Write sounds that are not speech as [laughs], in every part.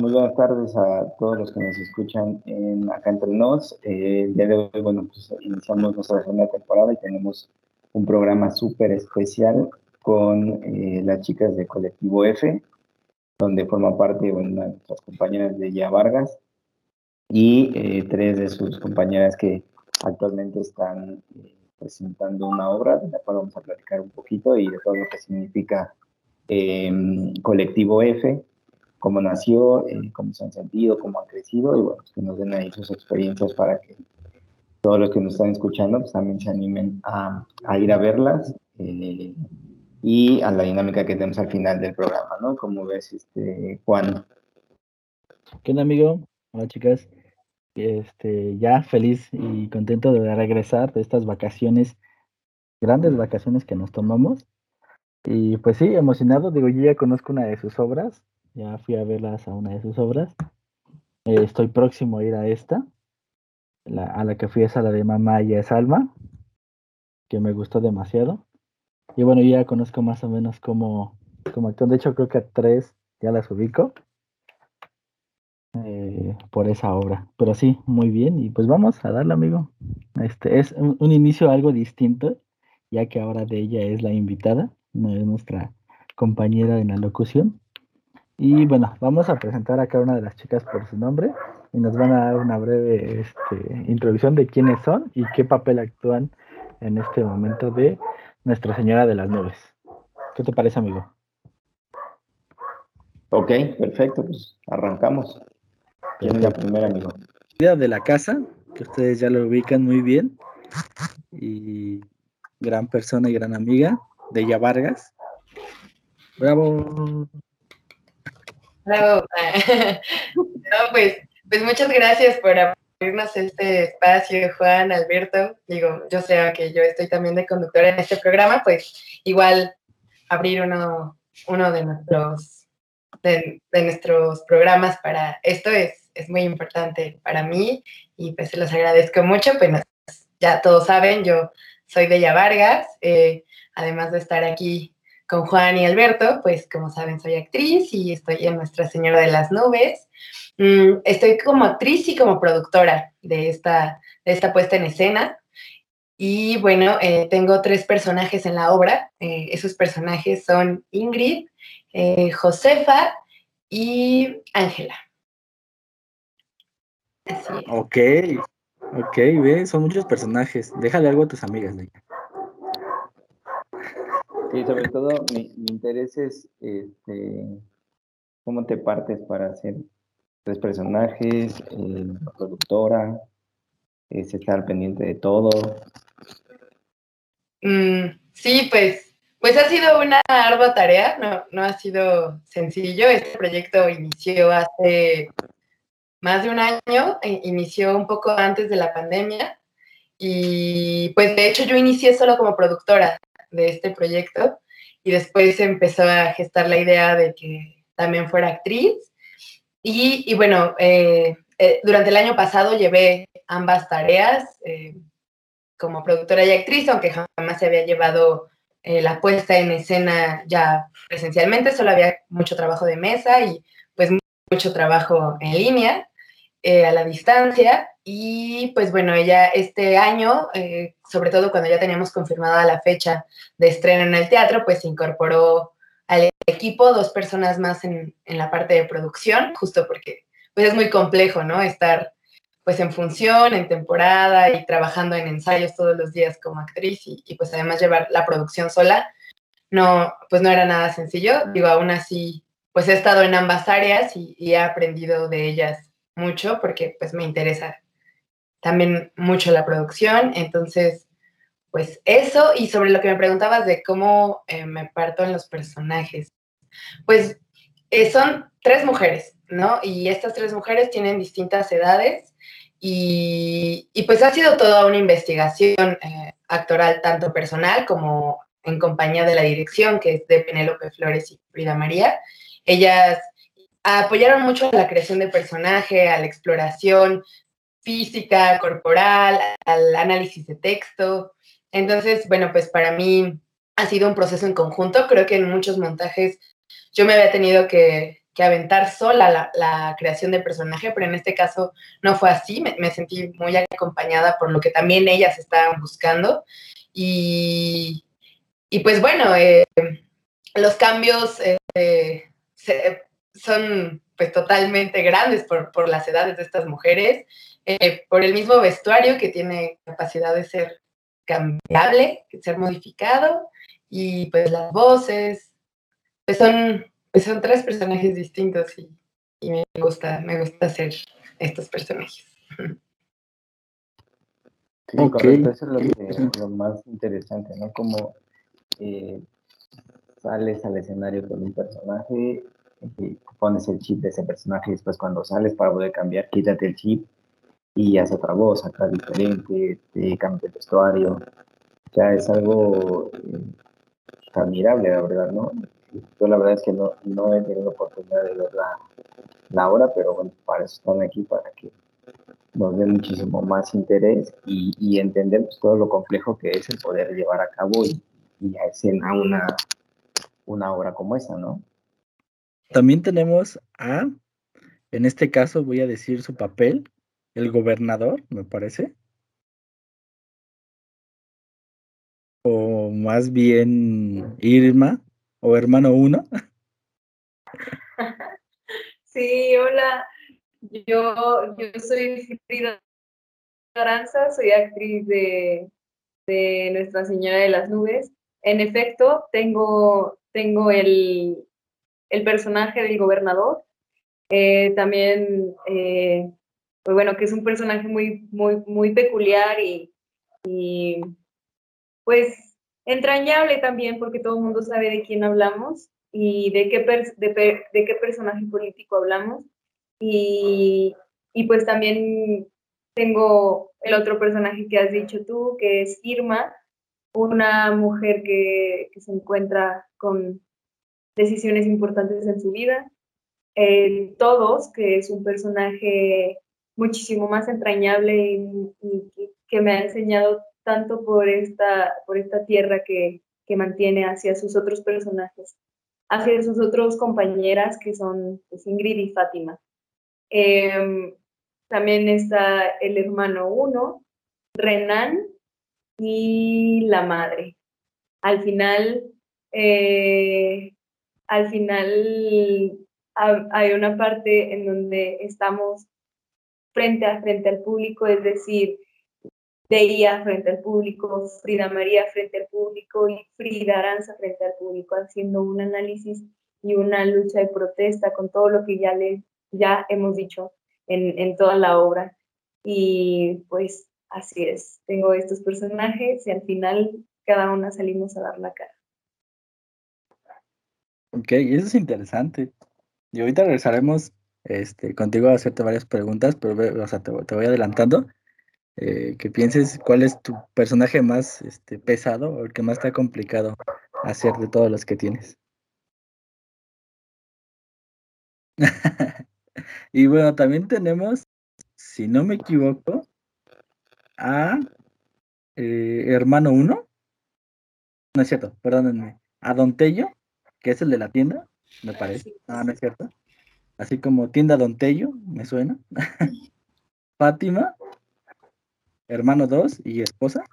Muy buenas tardes a todos los que nos escuchan en Acá Entre Nos. Eh, el día de hoy, bueno, pues iniciamos nuestra segunda temporada y tenemos un programa súper especial con eh, las chicas de Colectivo F, donde forma parte una de nuestras compañeras de Ya Vargas y eh, tres de sus compañeras que actualmente están presentando una obra de la cual vamos a platicar un poquito y de todo lo que significa Colectivo F cómo nació, eh, cómo se han sentido, cómo han crecido y bueno, pues que nos den ahí sus experiencias para que todos los que nos están escuchando pues también se animen a, a ir a verlas eh, y a la dinámica que tenemos al final del programa, ¿no? Como ves, este, Juan. ¿Qué onda, amigo? Hola, chicas. Este, ya feliz y contento de regresar de estas vacaciones, grandes vacaciones que nos tomamos. Y pues sí, emocionado, digo, yo ya conozco una de sus obras, ya fui a verlas a una de sus obras. Eh, estoy próximo a ir a esta. a la que fui es a la de Mamá y es Alma, que me gustó demasiado. Y bueno, ya conozco más o menos cómo, cómo actúan. De hecho, creo que a tres ya las ubico eh, por esa obra. Pero sí, muy bien. Y pues vamos a darle, amigo. Este es un, un, inicio algo distinto, ya que ahora de ella es la invitada, no es nuestra compañera en la locución. Y bueno, vamos a presentar a cada una de las chicas por su nombre y nos van a dar una breve este, introducción de quiénes son y qué papel actúan en este momento de Nuestra Señora de las Nubes. ¿Qué te parece, amigo? Ok, perfecto, pues arrancamos. ¿Quién es la primera, amigo? De la casa, que ustedes ya lo ubican muy bien. Y gran persona y gran amiga de ella Vargas. Bravo. [laughs] No, pues, pues muchas gracias por abrirnos este espacio, Juan, Alberto. Digo, yo sé que yo estoy también de conductora en este programa, pues igual abrir uno, uno de nuestros de, nuestros programas para esto es, es muy importante para mí y pues se los agradezco mucho. Pues ya todos saben, yo soy Bella Vargas, eh, además de estar aquí con Juan y Alberto, pues como saben soy actriz y estoy en Nuestra Señora de las Nubes. Mm, estoy como actriz y como productora de esta, de esta puesta en escena. Y bueno, eh, tengo tres personajes en la obra. Eh, esos personajes son Ingrid, eh, Josefa y Ángela. Ok, ok, ve, son muchos personajes. Déjale algo a tus amigas. Sí, sobre todo mi, interés es este, cómo te partes para hacer tres personajes, eh, productora, es estar pendiente de todo. Mm, sí, pues, pues ha sido una ardua tarea, no, no ha sido sencillo. Este proyecto inició hace más de un año, e inició un poco antes de la pandemia y pues de hecho yo inicié solo como productora de este proyecto y después empezó a gestar la idea de que también fuera actriz. Y, bueno, eh, eh, durante el año pasado llevé ambas tareas eh, como productora y actriz, aunque jamás se había llevado la puesta en escena ya presencialmente, solo había mucho trabajo de mesa y pues mucho trabajo en línea. Eh, a la distancia y pues bueno, ella este año, eh, sobre todo cuando ya teníamos confirmada la fecha de estreno en el teatro, pues se incorporó al equipo dos personas más en, en, la parte de producción, justo porque pues es muy complejo, ¿no? Estar pues en función, en temporada y trabajando en ensayos todos los días como actriz y, pues además llevar la producción sola, no, pues no era nada sencillo. Digo, aún así, pues he estado en ambas áreas y, y he aprendido de ellas mucho porque pues me interesa también mucho la producción. Entonces, pues eso y sobre lo que me preguntabas de cómo eh, me parto en los personajes. Pues eh, son tres mujeres. ¿no? Y estas tres mujeres tienen distintas edades y, pues ha sido toda una investigación eh, actoral, tanto personal como en compañía de la dirección, que es de Penélope Flores y Frida María. Ellas apoyaron mucho a la creación de personaje, a la exploración física, corporal, al análisis de texto. Entonces, bueno, pues para mí ha sido un proceso en conjunto. Creo que en muchos montajes yo me había tenido que, aventar sola la, creación de personaje, pero en este caso no fue así. Me, sentí muy acompañada por lo que también ellas estaban buscando. Y, pues bueno, eh, los cambios eh, son pues totalmente grandes por, las edades de estas mujeres, eh, por el mismo vestuario que tiene capacidad de ser cambiable, de ser modificado, y pues las voces, pues son, pues son tres personajes distintos y, me gusta, me gusta hacer estos personajes. Sí, correcto, eso es lo, más interesante, ¿no? Como eh, sales al escenario con un personaje, pones el chip de ese personaje y después cuando sales para poder cambiar, quítate el chip y hace otra voz, acá diferente, te cambia el vestuario. O es algo eh, admirable, la verdad, ¿no? Yo la verdad es que no, no he tenido oportunidad de ver la, la obra, pero bueno, para eso están aquí, para que nos den muchísimo más interés y, y entender pues, todo lo complejo que es el poder llevar a cabo y, y a escena una, una obra como esa, ¿no? También tenemos a, en este caso voy a decir su papel, el gobernador, me parece. O más bien Irma, o hermano uno. [laughs] Sí, hola. Yo, yo soy Frida Aranza, soy actriz de, de Nuestra Señora de las Nubes. En efecto, tengo, tengo el, el personaje del gobernador. Eh, también, eh, pues bueno, que es un personaje muy, muy, muy peculiar y, pues entrañable también porque todo el mundo sabe de quién hablamos y de qué, de, qué personaje político hablamos. Y, pues también tengo el otro personaje que has dicho tú, que es Irma, una mujer que se encuentra con decisiones importantes en su vida. Todos, que es un personaje muchísimo más entrañable y, que me ha enseñado tanto por esta, por esta tierra que, que mantiene hacia sus otros personajes, hacia sus otros compañeras que son Ingrid y Fátima. Em, también está el hermano uno, Renan y la madre. Al final, eh, al final hay una parte en donde estamos frente a frente al público, es decir, Deia frente al público, Frida María frente al público y Frida Aranza frente al público, haciendo un análisis y una lucha de protesta con todo lo que ya, le, ya hemos dicho en, en toda la obra. Y pues así es, tengo estos personajes y al final cada una salimos a dar la cara. Ok, eso es interesante. Y ahorita regresaremos este, contigo a hacerte varias preguntas, pero o sea, te, voy adelantando. Eh, que pienses cuál es tu personaje más este, pesado o el que más está complicado hacer de todos los que tienes. [laughs] y bueno, también tenemos, si no me equivoco, a eh, Hermano 1. No es cierto, perdónenme. A Don Tello que es el de la tienda, me parece. Ah, no es cierto. Así como tienda Don Tello, me suena. [laughs] Fátima, hermano 2 y esposa.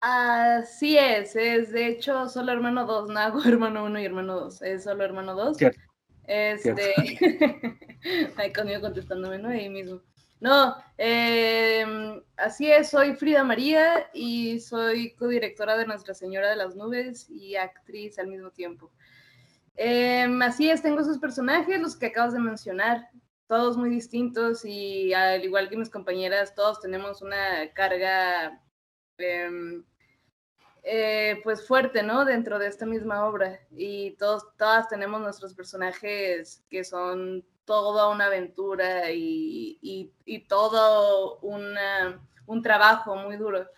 Así es, es de hecho solo hermano 2, no hago [laughs] hermano 1 y hermano 2, es solo hermano 2. Este, [laughs] ahí conmigo contestándome, ¿no? Ahí mismo. No, em, así es, soy Frida María y soy codirectora de Nuestra Señora de las Nubes y actriz al mismo tiempo. Em, así es, tengo esos personajes, los que acabas de mencionar, todos muy distintos y al igual que mis compañeras, todos tenemos una carga em, eh, pues fuerte, ¿no? Dentro de esta misma obra y todos, todas tenemos nuestros personajes que son toda una aventura y, y, todo un trabajo muy duro.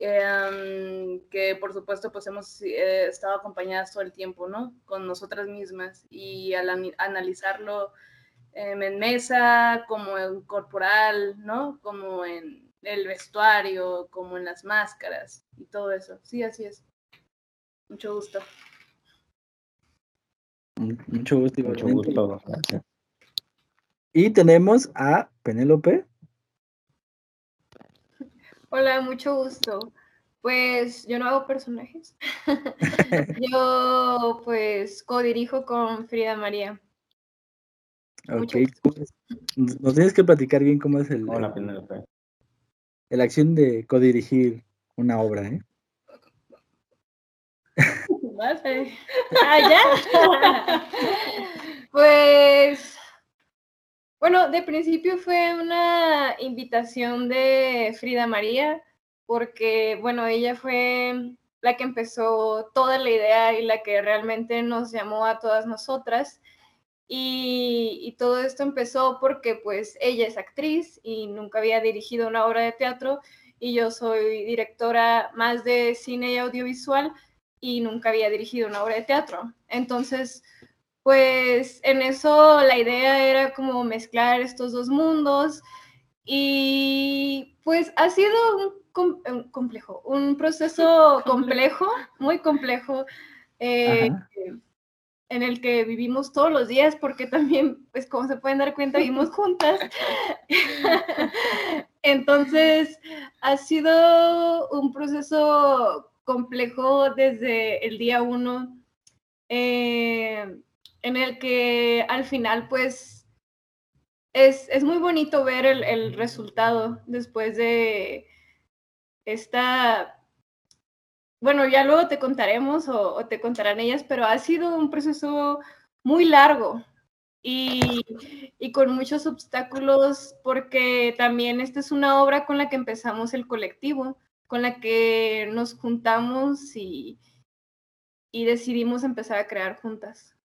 Em, que por supuesto pues hemos eh, estado acompañadas todo el tiempo, ¿no? Con nosotras mismas y al analizarlo em, en mesa, como en corporal, ¿no? Como en el vestuario, como en las máscaras y todo eso. Sí, así es. Mucho gusto. Mucho gusto. Mucho gusto. Y tenemos a Penélope. Hola, mucho gusto. Pues yo no hago personajes. [laughs] yo pues co-dirijo con Frida María. Ok, nos tienes que platicar bien cómo es el, Hola, Penélope. la acción de co-dirigir una obra, ¿eh? [laughs] Ah, ya. [laughs] pues bueno, de principio fue una invitación de Frida María, porque, bueno, ella fue la que empezó toda la idea y la que realmente nos llamó a todas nosotras. Y, todo esto empezó porque pues ella es actriz y nunca había dirigido una obra de teatro y yo soy directora más de cine y audiovisual y nunca había dirigido una obra de teatro. Entonces, pues en eso la idea era como mezclar estos dos mundos y pues ha sido un, complejo, un proceso complejo, muy complejo, eh, en el que vivimos todos los días porque también, pues como se pueden dar cuenta, vivimos [laughs] juntas. [laughs] Entonces, ha sido un proceso complejo desde el día uno. Eh, en el que al final pues es, muy bonito ver el, resultado después de esta, bueno, ya luego te contaremos o, te contarán ellas, pero ha sido un proceso muy largo y, y, con muchos obstáculos porque también esta es una obra con la que empezamos el colectivo, con la que nos juntamos y, y decidimos empezar a crear juntas.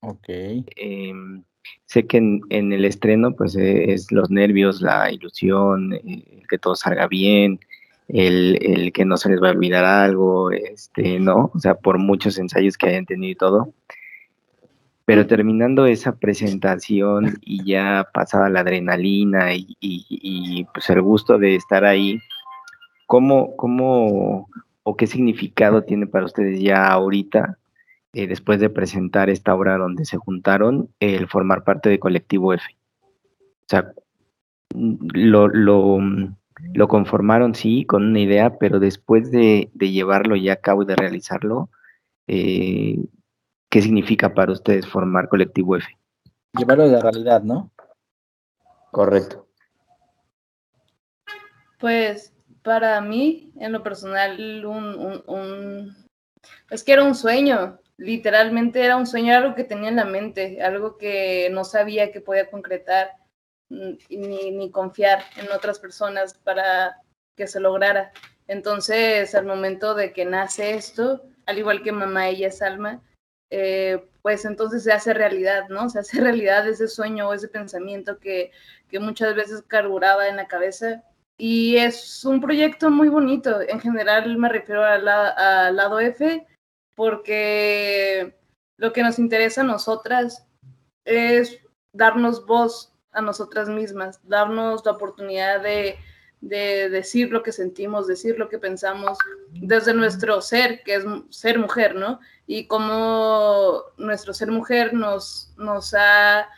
Ok. Em, sé que en, el estreno, pues e, es los nervios, la ilusión, eh, que todo salga bien, el, que no se les va a olvidar algo, este, ¿no? O sea, por muchos ensayos que hayan tenido y todo. Pero terminando esa presentación y ya pasada la adrenalina y, y pues el gusto de estar ahí, ¿cómo, cómo o qué significado tiene para ustedes ya ahorita eh, después de presentar esta obra donde se juntaron, el formar parte de Colectivo F. O sea, lo, lo, conformaron, sí, con una idea, pero después de, llevarlo ya a cabo y de realizarlo, eh, ¿qué significa para ustedes formar Colectivo F? Llevarlo a la realidad, ¿no? Correcto. Pues para mí, en lo personal, un, un, es que era un sueño literalmente era un sueño, algo que tenía en la mente, algo que no sabía que podía concretar mm, ni, ni confiar en otras personas para que se lograra. Entonces, al momento de que nace esto, al igual que mamá, ella es alma, eh, pues entonces se hace realidad, ¿no? Se hace [laughs] realidad ese sueño o ese pensamiento que, que muchas veces carburaba en la cabeza. Y es un proyecto muy bonito. En general me refiero al lado F, porque lo que nos interesa a nosotras es darnos voz a nosotras mismas, darnos la oportunidad de, decir lo que sentimos, decir lo que pensamos desde nuestro ser, que es ser mujer, ¿no? Y cómo nuestro ser mujer nos, nos ha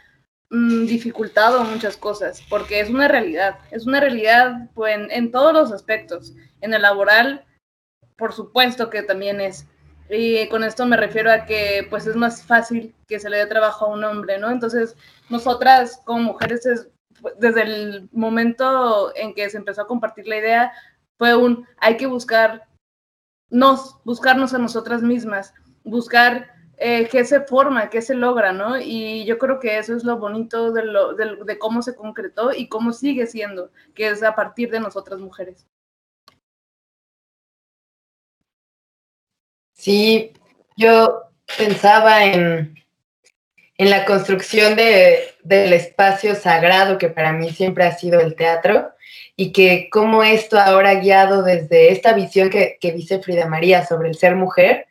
mm, dificultado muchas cosas, porque es una realidad, es una realidad pues, en todos los aspectos. En el laboral, por supuesto que también es, y con esto me refiero a que pues es más fácil que se le dé trabajo a un hombre, ¿no? Entonces, nosotras como mujeres, desde el momento en que se empezó a compartir la idea, fue un, hay que buscar nos, buscarnos a nosotras mismas, buscar eh, qué se forma, qué se logra, ¿no? Y yo creo que eso es lo bonito de, cómo se concretó y cómo sigue siendo, que es a partir de nosotras mujeres. Sí, yo pensaba en, en la construcción de, del espacio sagrado que para mí siempre ha sido el teatro y que como esto ahora guiado desde esta visión que, dice Frida María sobre el ser mujer,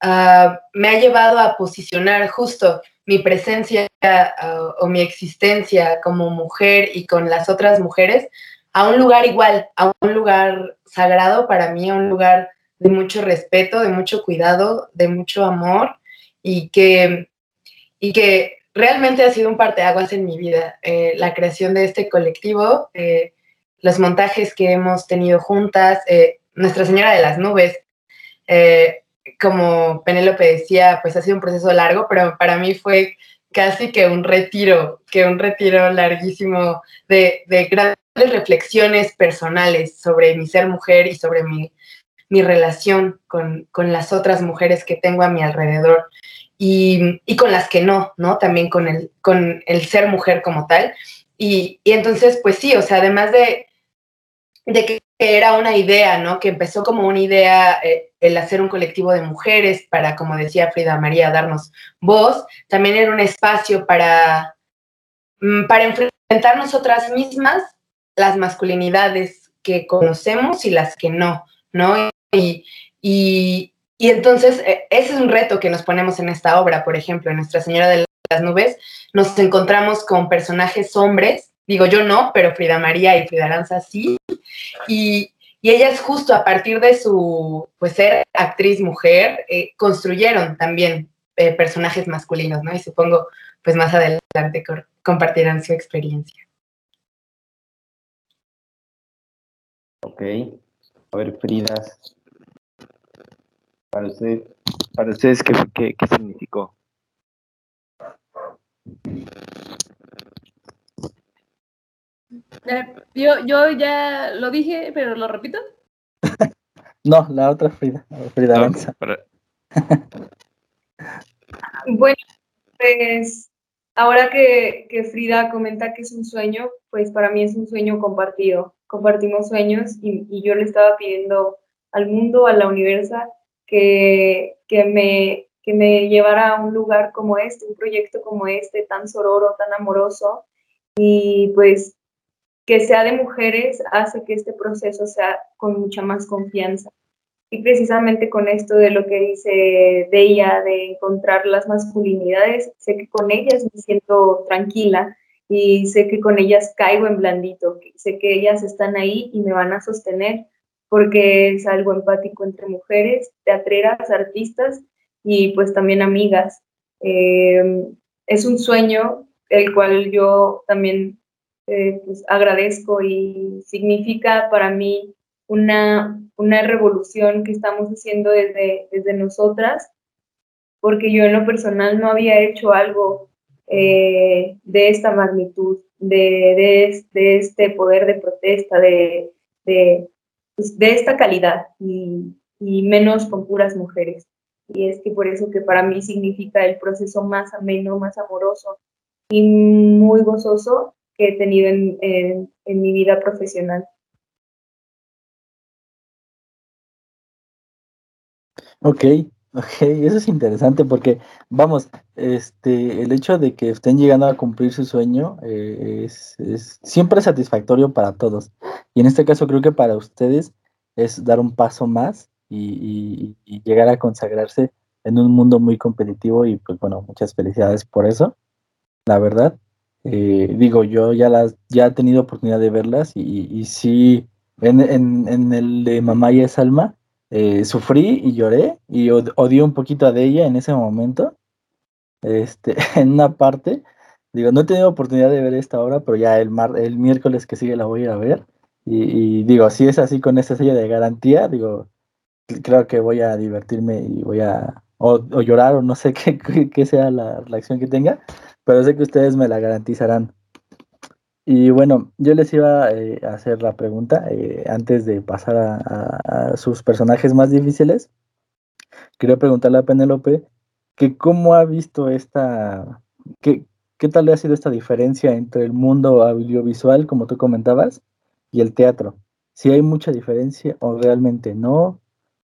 ah, me ha llevado a posicionar justo mi presencia ah, o mi existencia como mujer y con las otras mujeres a un lugar igual, a un lugar sagrado para mí, a un lugar de mucho respeto, de mucho cuidado, de mucho amor y que, y que realmente ha sido un parteaguas en mi vida. Eh, la creación de este colectivo, eh, los montajes que hemos tenido juntas, eh, Nuestra Señora de las Nubes, como Penélope decía, pues ha sido un proceso largo, pero para mí fue casi que un retiro, que un retiro larguísimo de, de grandes reflexiones personales sobre mi ser mujer y sobre mi, mi relación con, con, las otras mujeres que tengo a mi alrededor y, y, con las que no, ¿no? También con el, con el ser mujer como tal. Y, y entonces, pues sí, o sea, además de, de que era una idea, ¿no? Que empezó como una idea eh, el hacer un colectivo de mujeres para, como decía Frida María, darnos voz. También era un espacio para, mm, para enfrentar nosotras mismas las masculinidades que conocemos y las que no, ¿no? Y, y, y entonces e, ese es un reto que nos ponemos en esta obra, por ejemplo, en Nuestra Señora de las Nubes, nos encontramos con personajes hombres, digo yo no, pero Frida María y Frida Aranza sí, y, y ellas justo a partir de su, pues ser actriz mujer, eh, construyeron también eh, personajes masculinos, ¿no? Y supongo, pues más adelante compartirán su experiencia. Ok. A ver, Frida, para, usted, para ustedes, ¿qué, qué, qué significó? Eh, yo, yo ya lo dije, pero lo repito. [laughs] no, la otra Frida, Frida Avanza. [laughs] bueno, pues ahora que, que, Frida comenta que es un sueño, pues para mí es un sueño compartido. Compartimos sueños y, y yo le estaba pidiendo al mundo, a la universa, que, que, me, que me llevara a un lugar como este, un proyecto como este, tan sororo, tan amoroso. Y pues que sea de mujeres hace que este proceso sea con mucha más confianza. Y precisamente con esto de lo que dice de ella, de encontrar las masculinidades, sé que con ellas me siento tranquila y sé que con ellas caigo en blandito, sé que ellas están ahí y me van a sostener porque es algo empático entre mujeres, teatreras, artistas y pues también amigas. Eh, es un sueño el cual yo también eh, pues agradezco y significa para mí una, una revolución que estamos haciendo desde, desde nosotras, porque yo en lo personal no había hecho algo eh, de esta magnitud, de, de, este poder de protesta, de, de, pues, de esta calidad y, y, menos con puras mujeres. Y es que por eso que para mí significa el proceso más ameno, más amoroso y muy gozoso que he tenido en, mi vida profesional. Ok, ok, eso es interesante porque, vamos, este, el hecho de que estén llegando a cumplir su sueño eh, es, siempre satisfactorio para todos. Y en este caso creo que para ustedes es dar un paso más y, llegar a consagrarse en un mundo muy competitivo y pues bueno, muchas felicidades por eso, la verdad. Eh, digo, yo ya las ya he tenido oportunidad de verlas y, y sí, en, el de Mamá y es Alma, eh, sufrí y lloré y odié un poquito de ella en ese momento. Este, [laughs] en una parte, digo, no he tenido oportunidad de ver esta obra, pero ya el, mar, el miércoles que sigue la voy a ver. Y, digo, si es así con esta sello de garantía, digo, creo que voy a divertirme y voy a, o, llorar o no sé [laughs] qué, qué, sea la reacción que tenga, pero sé que ustedes me la garantizarán. Y bueno, yo les iba eh, a hacer la pregunta eh, antes de pasar a, sus personajes más difíciles. Quería preguntarle a Penélope que cómo ha visto esta, qué, qué tal le ha sido esta diferencia entre el mundo audiovisual, como tú comentabas, y el teatro. Si hay mucha diferencia o realmente no,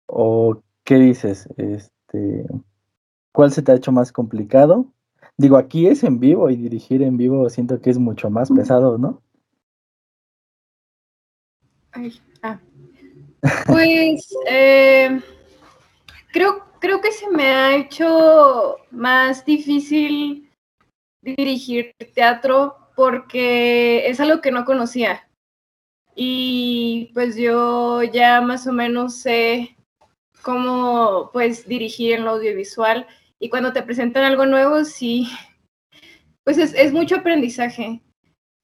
o qué dices, este, ¿cuál se te ha hecho más complicado Digo, aquí es en vivo y dirigir en vivo siento que es mucho más pesado, ¿no? Ay, ah. Pues eh, creo, creo que se me ha hecho más difícil dirigir teatro porque es algo que no conocía. Y pues yo ya más o menos sé cómo pues dirigir en lo audiovisual y cuando te presentan algo nuevo, sí, [laughs] pues es, mucho aprendizaje.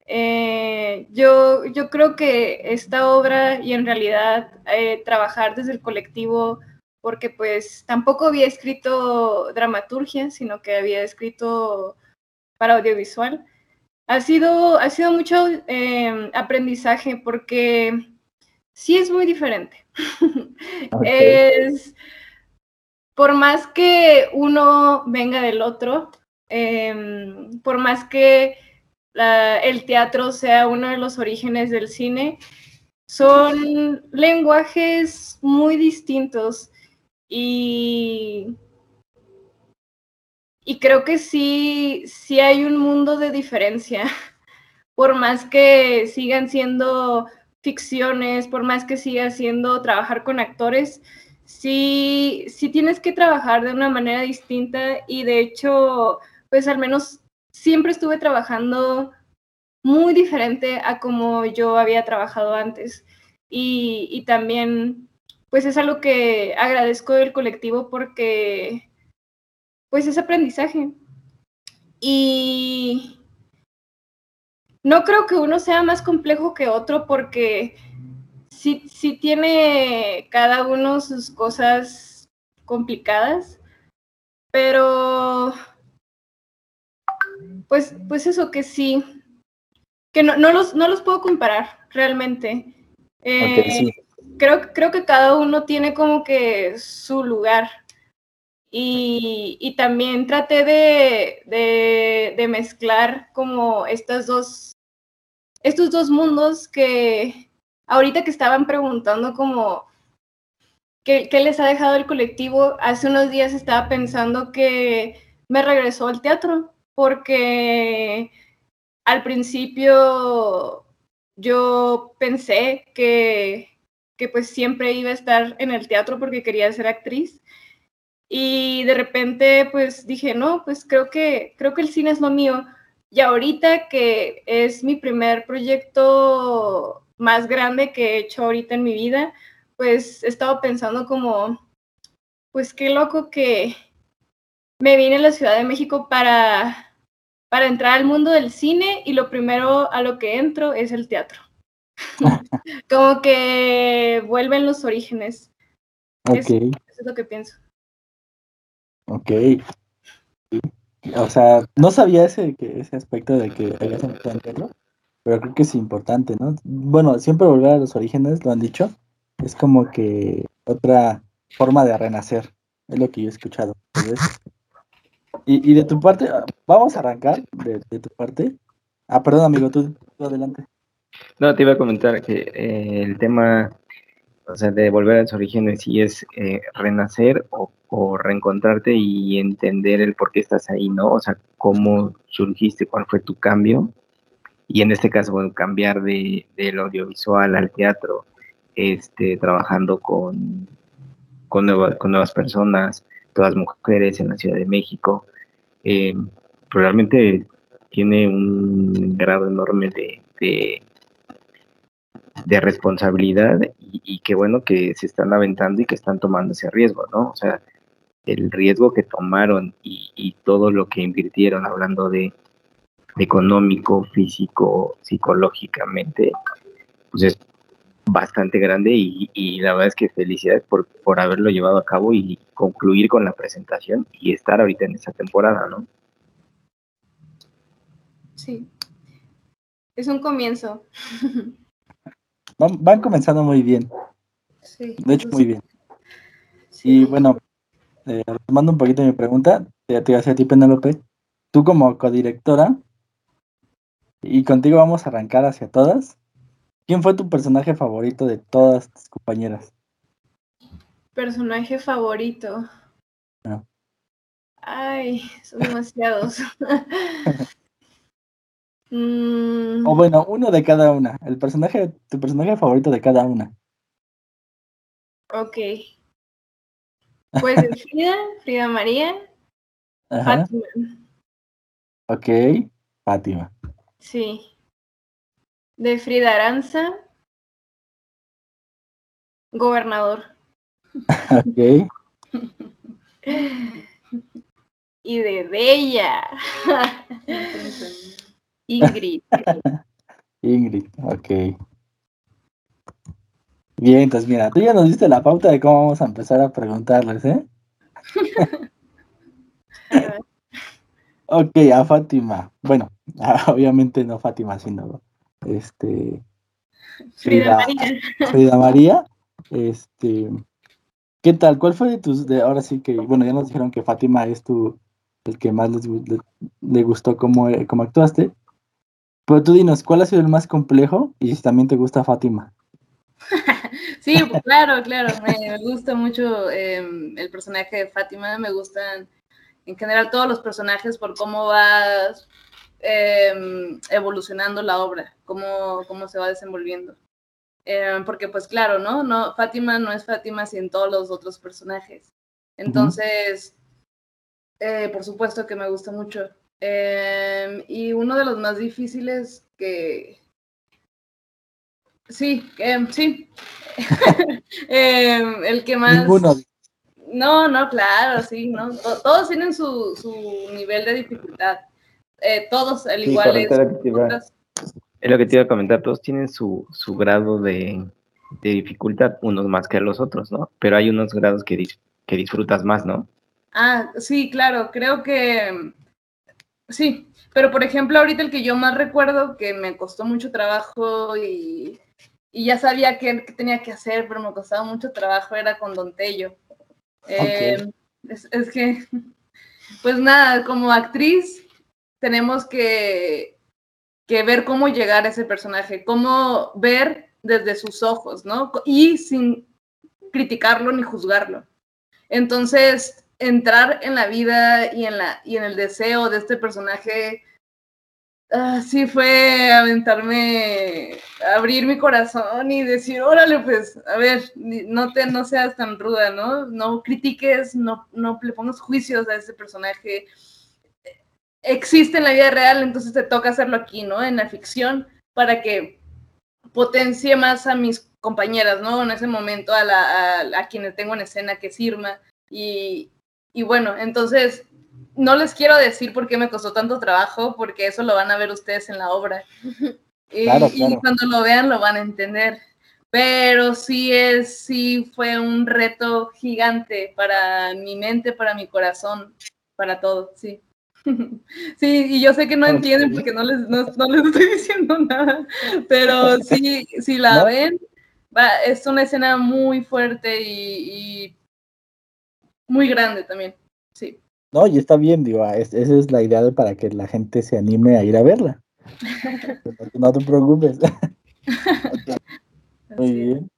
Eh, yo, yo creo que esta obra y en realidad eh, trabajar desde el colectivo, porque pues tampoco había escrito dramaturgia, sino que había escrito para audiovisual, ha sido, ha sido mucho eh, aprendizaje porque sí es muy diferente. [laughs] es, por más que uno venga del otro, em, por más que el teatro sea uno de los orígenes del cine, son lenguajes muy distintos y, y creo que sí, sí hay un mundo de diferencia, [laughs] por más que sigan siendo ficciones, por más que siga siendo trabajar con actores, sí, sí tienes que trabajar de una manera distinta y de hecho, pues al menos siempre estuve trabajando muy diferente a como yo había trabajado antes. Y, y también, pues es algo que agradezco del colectivo porque, pues es aprendizaje. Y no creo que uno sea más complejo que otro porque sí, sí tiene cada uno sus cosas complicadas, pero pues, pues eso que sí, que no, no, los, no los puedo comparar realmente. Eh, creo, creo que cada uno tiene como que su lugar. Y, también traté de, de, mezclar como dos, estos dos mundos que, ahorita que estaban preguntando como ¿qué, les ha dejado el colectivo, hace unos días estaba pensando que me regresó al teatro, porque al principio yo pensé que, que pues siempre iba a estar en el teatro porque quería ser actriz. Y de repente pues dije, no, pues creo que, creo que el cine es lo mío. Y ahorita que es mi primer proyecto más grande que he hecho ahorita en mi vida, pues he estado pensando como, pues qué loco que me vine a la Ciudad de México para, para entrar al mundo del cine y lo primero a lo que entro es el teatro. [laughs] como que vuelven los orígenes. Eso, es lo que pienso. Ok. O sea, no sabía ese, ese aspecto de que habías pero creo que es importante, ¿no? Bueno, siempre volver a los orígenes, lo han dicho, es como que otra forma de renacer, es lo que yo he escuchado. Y, y, de tu parte, vamos a arrancar de, tu parte. Ah, perdón, amigo, tú, adelante. No, te iba a comentar que eh, el tema, o sea, de volver a los orígenes, sí es eh, renacer o, reencontrarte y entender el por qué estás ahí, ¿no? O sea, cómo surgiste, cuál fue tu cambio y en este caso, bueno, cambiar de, del audiovisual al teatro, este, trabajando con, con, con nuevas personas, todas mujeres en la Ciudad de México, eh, realmente tiene un grado enorme de, responsabilidad y, y qué bueno que se están aventando y que están tomando ese riesgo, ¿no? O sea, el riesgo que tomaron y, y todo lo que invirtieron hablando de económico, físico, psicológicamente, pues es bastante grande y, la verdad es que felicidades por, por haberlo llevado a cabo y concluir con la presentación y estar ahorita en esa temporada, ¿no? Sí, es un comienzo. [laughs] Van, comenzando muy bien. Sí. De hecho, muy bien. Y bueno, eh, un poquito mi pregunta, te, te hacia ti, Penélope. Tú como codirectora, y contigo vamos a arrancar hacia todas. ¿Quién fue tu personaje favorito de todas tus compañeras? Personaje favorito. Ay, son demasiados. [laughs] [laughs] Mm. O bueno, uno de cada una. El personaje, tu personaje favorito de cada una. Ok. Pues [laughs] Frida, Frida María, Fátima. Ok, Fátima. Sí. De Frida Aranza, gobernador. ok. [laughs] y de Bella. Ingrid. [laughs] Ingrid, ok. Bien, entonces mira, tú ya nos diste la pauta de cómo vamos a empezar a preguntarles, ¿eh? [laughs] ok, a Fátima. Bueno, [laughs] obviamente no Fátima, sino este Frida, María. Frida María. Este, ¿qué tal? ¿Cuál fue de tus de ahora sí que bueno, ya nos dijeron que Fátima es tu el que más les, le, gustó cómo, cómo actuaste? Pero tú dinos, ¿cuál ha sido el más complejo? Y si también te gusta Fátima. [laughs] sí, pues, claro, claro. Me, gusta mucho em, el personaje de Fátima. Me gustan en general todos los personajes por cómo va em, evolucionando la obra, cómo, cómo se va desenvolviendo. Em, porque pues claro, ¿no? no Fátima no es Fátima sin todos los otros personajes. Entonces, eh, por supuesto que me gusta mucho. Em, y uno de los más difíciles que... Sí, em, sí. [laughs] Em, el que más... No, no, claro, sí, ¿no? Todos tienen su, su nivel de dificultad. Eh, todos, al igual es... Es lo que te iba a comentar, todos tienen su, su grado de, de, dificultad, unos más que los otros, ¿no? Pero hay unos grados que, que disfrutas más, ¿no? Ah, sí, claro, creo que Sí, pero por ejemplo, ahorita el que yo más recuerdo que me costó mucho trabajo y, ya sabía qué, tenía que hacer, pero me costaba mucho trabajo era con Don Tello. Eh, es, que, pues nada, como actriz tenemos que, que ver cómo llegar a ese personaje, cómo ver desde sus ojos, ¿no? Y sin criticarlo ni juzgarlo. Entonces, entrar en la vida y en, la, y en el deseo de este personaje, uh, sí fue aventarme, abrir mi corazón y decir, órale, pues, a ver, no, te, no seas tan ruda, ¿no? No critiques, no, no le pongas juicios a ese personaje. Existe en la vida real, entonces te toca hacerlo aquí, ¿no? En la ficción, para que potencie más a mis compañeras, ¿no? En ese momento a, la, a, a quienes tengo en escena, que es Irma, y, y bueno, entonces no les quiero decir por qué me costó tanto trabajo, porque eso lo van a ver ustedes en la obra. [laughs] y, cuando lo vean lo van a entender. Pero sí es, sí fue un reto gigante para mi mente, para mi corazón, para todo, sí. [laughs] Sí, y yo sé que no entienden porque no les, no, les estoy [laughs] diciendo nada, pero sí, si la ven, va, es una escena muy fuerte y muy grande también, sí. No, y está bien, digo, esa es la idea para que la gente se anime a ir a verla. [laughs] no te preocupes. [laughs] Muy bien.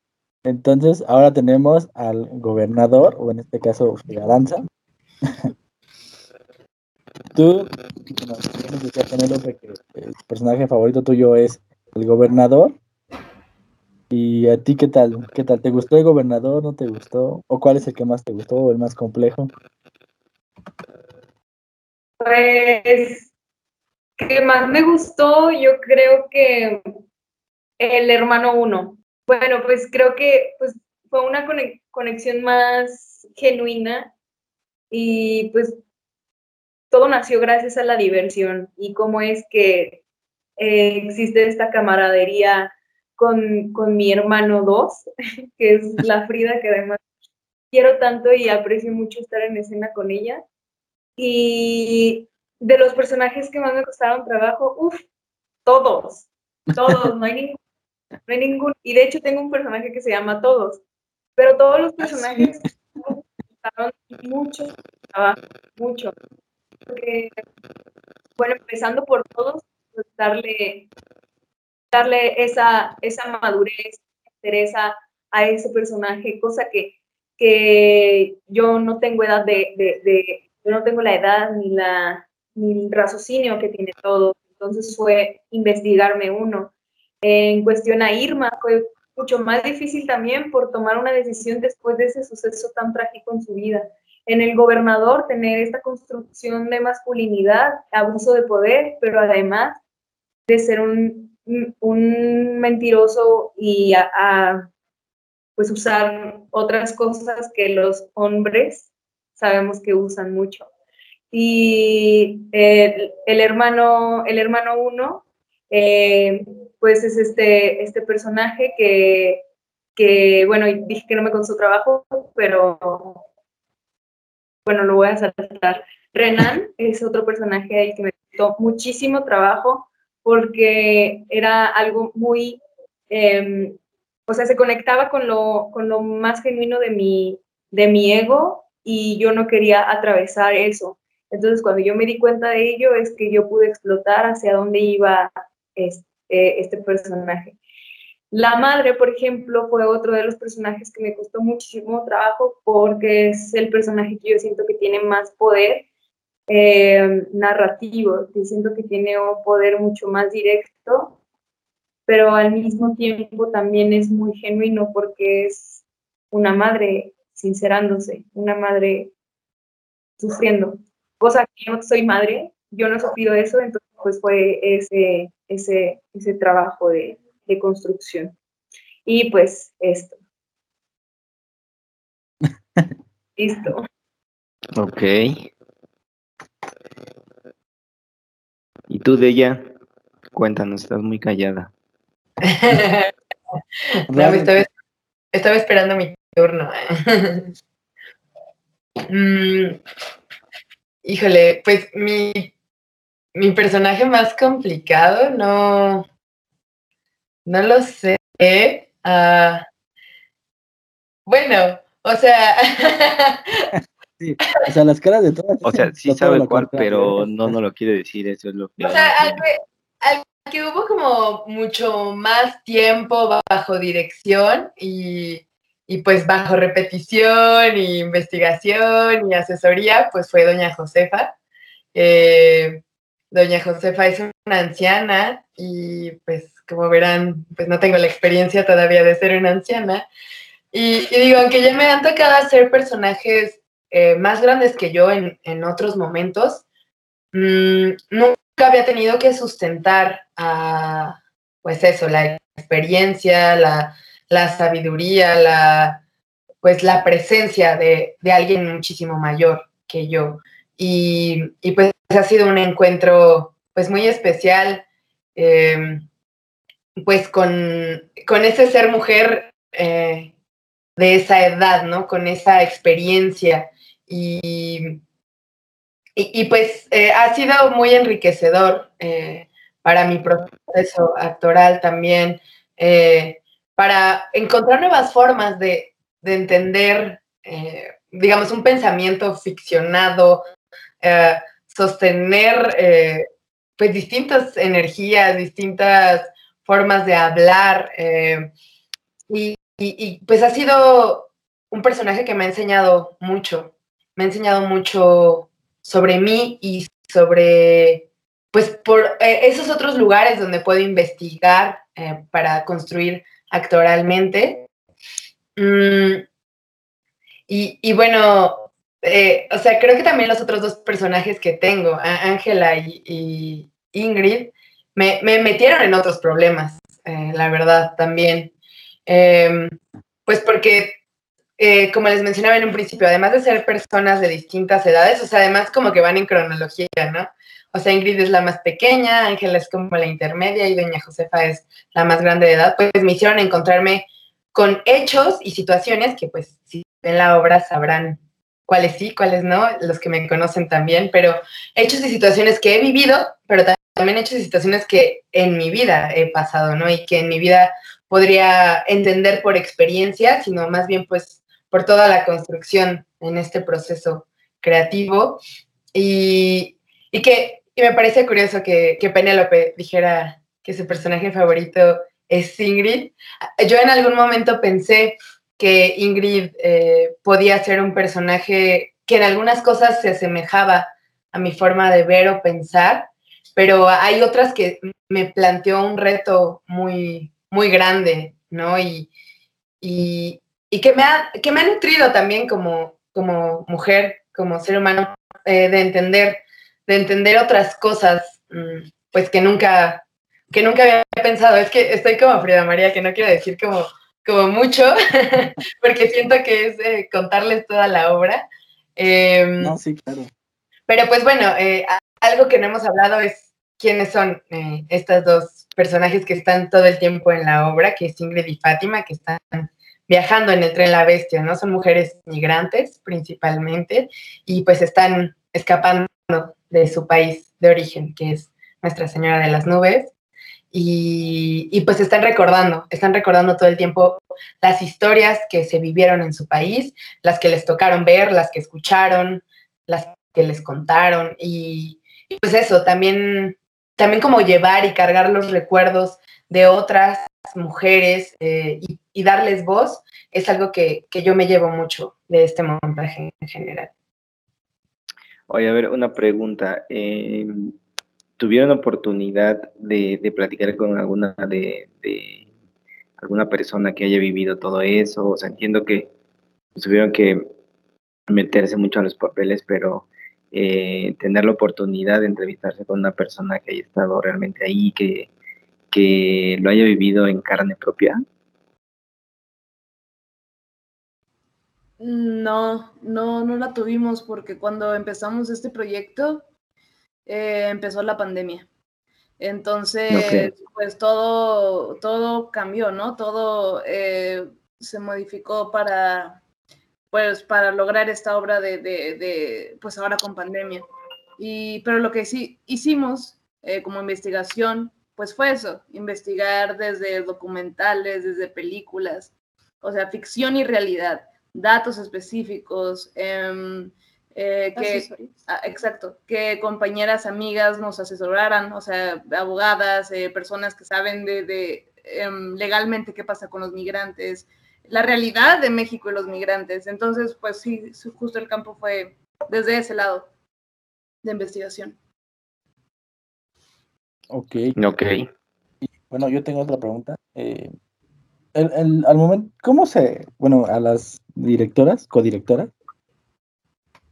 Entonces, ahora tenemos al gobernador, o en este caso, Figaranza. [laughs] Tú, que el personaje favorito tuyo es el gobernador. ¿Y a ti qué tal? ¿Qué tal? ¿Te gustó el gobernador? ¿No te gustó? ¿O cuál es el que más te gustó o el más complejo? Pues, que más me gustó, yo creo que el hermano uno. Bueno, pues creo que pues, fue una conexión más genuina y pues todo nació gracias a la diversión y cómo es que eh, existe esta camaradería con, mi hermano 2, [laughs] que es la Frida, que además quiero tanto y aprecio mucho estar en escena con ella. Y de los personajes que más me costaron trabajo, uff, todos, todos, no hay ningún, no hay ningún, y de hecho tengo un personaje que se llama Todos, pero todos los personajes me costaron mucho trabajo, mucho. Porque, bueno, empezando por todos, pues darle darle esa, esa madurez, interesa a ese personaje, cosa que, que yo no tengo edad de, yo no tengo la edad ni, la, ni el raciocinio que tiene todo. Entonces fue investigarme uno. En cuestión a Irma, fue mucho más difícil también por tomar una decisión después de ese suceso tan trágico en su vida. En el gobernador, tener esta construcción de masculinidad, abuso de poder, pero además de ser un, un mentiroso y a, pues usar otras cosas que los hombres sabemos que usan mucho. Y el, hermano, el hermano uno, eh, pues es este, este personaje que, que, bueno, dije que no me su trabajo, pero bueno, lo voy a saltar. Renan es otro personaje que me costó muchísimo trabajo porque era algo muy, em, o sea, se conectaba con lo, con lo más genuino de mi, de mi ego y yo no quería atravesar eso. Entonces, cuando yo me di cuenta de ello, es que yo pude explotar hacia dónde iba este, este personaje. La madre, por ejemplo, fue otro de los personajes que me costó muchísimo trabajo porque es el personaje que yo siento que tiene más poder eh, narrativo, que siento que tiene un poder mucho más directo, pero al mismo tiempo también es muy genuino porque es una madre sincerándose, una madre sufriendo, cosa que yo no soy madre, yo no he sufrido eso, entonces pues fue ese, ese, ese trabajo de, de construcción. Y pues esto. [laughs] Listo. Ok. ¿Y tú de ella? Cuéntanos, estás muy callada. [laughs] estaba, esperando mi turno. [laughs] Mm, híjole, pues mi, mi personaje más complicado, no, no lo sé. Ah, bueno, o sea, [laughs] O sea, las caras de todas. O sea, [laughs] sí sabe cuál, pero no no lo quiere decir, eso es lo que... O sea, al que, hubo como mucho más tiempo bajo dirección y, y pues bajo repetición y investigación y asesoría, pues fue doña Josefa. Eh, doña Josefa es una anciana y pues como verán, pues no tengo la experiencia todavía de ser una anciana. Y, y digo, aunque ya me han tocado hacer personajes eh, más grandes que yo en, en otros momentos, mm, nunca había tenido que sustentar a, pues eso, la experiencia, la, la sabiduría, la, pues la presencia de, de, alguien muchísimo mayor que yo. Y, pues ha sido un encuentro pues muy especial, eh, pues con, con, ese ser mujer eh, de esa edad, ¿no? Con esa experiencia y, y, pues eh, ha sido muy enriquecedor eh, para mi proceso actoral también, eh, para encontrar nuevas formas de, de entender, digamos, un pensamiento ficcionado, sostener pues distintas energías, distintas formas de hablar. y, y, pues ha sido un personaje que me ha enseñado mucho, me ha enseñado mucho sobre mí y sobre, pues, por eh, esos otros lugares donde puedo investigar eh, para construir actoralmente. Mm, y, bueno, eh, o sea, creo que también los otros dos personajes que tengo, Ángela y, Ingrid, me, me, metieron en otros problemas, la verdad, también. Em, pues porque eh, como les mencionaba en un principio, además de ser personas de distintas edades, o sea, además como que van en cronología, ¿no? O sea, Ingrid es la más pequeña, Ángela es como la intermedia y Doña Josefa es la más grande de edad, pues me hicieron encontrarme con hechos y situaciones que pues si ven la obra sabrán cuáles sí, cuáles no, los que me conocen también, pero hechos y situaciones que he vivido, pero también hechos y situaciones que en mi vida he pasado, ¿no? Y que en mi vida podría entender por experiencia, sino más bien pues por toda la construcción en este proceso creativo. Y, que me parece curioso que, que Penélope dijera que su personaje favorito es Ingrid. Yo en algún momento pensé que Ingrid eh, podía ser un personaje que en algunas cosas se asemejaba a mi forma de ver o pensar, pero hay otras que me planteó un reto muy, muy grande, ¿no? Y, y, que, me ha, que me ha nutrido también como, como mujer, como ser humano, eh, de entender, de entender otras cosas, mm, pues que nunca, que nunca había pensado. Es que estoy como Frida María, que no quiero decir como, como mucho, [laughs] porque siento que es eh, contarles toda la obra. Em, no, sí, claro. Pero pues bueno, eh, algo que no hemos hablado es quiénes son estas dos personajes que están todo el tiempo en la obra, que es Ingrid y Fátima, que están viajando en el tren La Bestia, ¿no? Son mujeres migrantes principalmente y pues están escapando de su país de origen, que es Nuestra Señora de las Nubes. Y, pues están recordando, están recordando todo el tiempo las historias que se vivieron en su país, las que les tocaron ver, las que escucharon, las que les contaron y, pues eso, también, también como llevar y cargar los recuerdos de otras mujeres eh, y, darles voz es algo que, yo me llevo mucho de este montaje en general. Oye, a ver, una pregunta. Em, ¿Tuvieron oportunidad de, platicar con alguna de, alguna persona que haya vivido todo eso? O sea, entiendo que tuvieron que meterse mucho en los papeles, pero eh, tener la oportunidad de entrevistarse con una persona que haya estado realmente ahí, que, que lo haya vivido en carne propia? No, no, no la tuvimos porque cuando empezamos este proyecto eh, empezó la pandemia. Entonces, pues todo, todo cambió, ¿no? Todo eh, se modificó para, pues para lograr esta obra de, de, pues ahora con pandemia. Y, pero lo que sí hicimos eh, como investigación, pues fue eso, investigar desde documentales, desde películas, o sea, ficción y realidad, datos específicos, em, eh, que, ah, exacto, que compañeras, amigas nos asesoraran, o sea, abogadas, eh, personas que saben de, de em, legalmente qué pasa con los migrantes, la realidad de México y los migrantes. Entonces, pues sí, justo el campo fue desde ese lado de investigación. Ok. Ok. Bueno, yo tengo otra pregunta. Eh, al momento, ¿cómo se, bueno, a las directoras, codirectoras,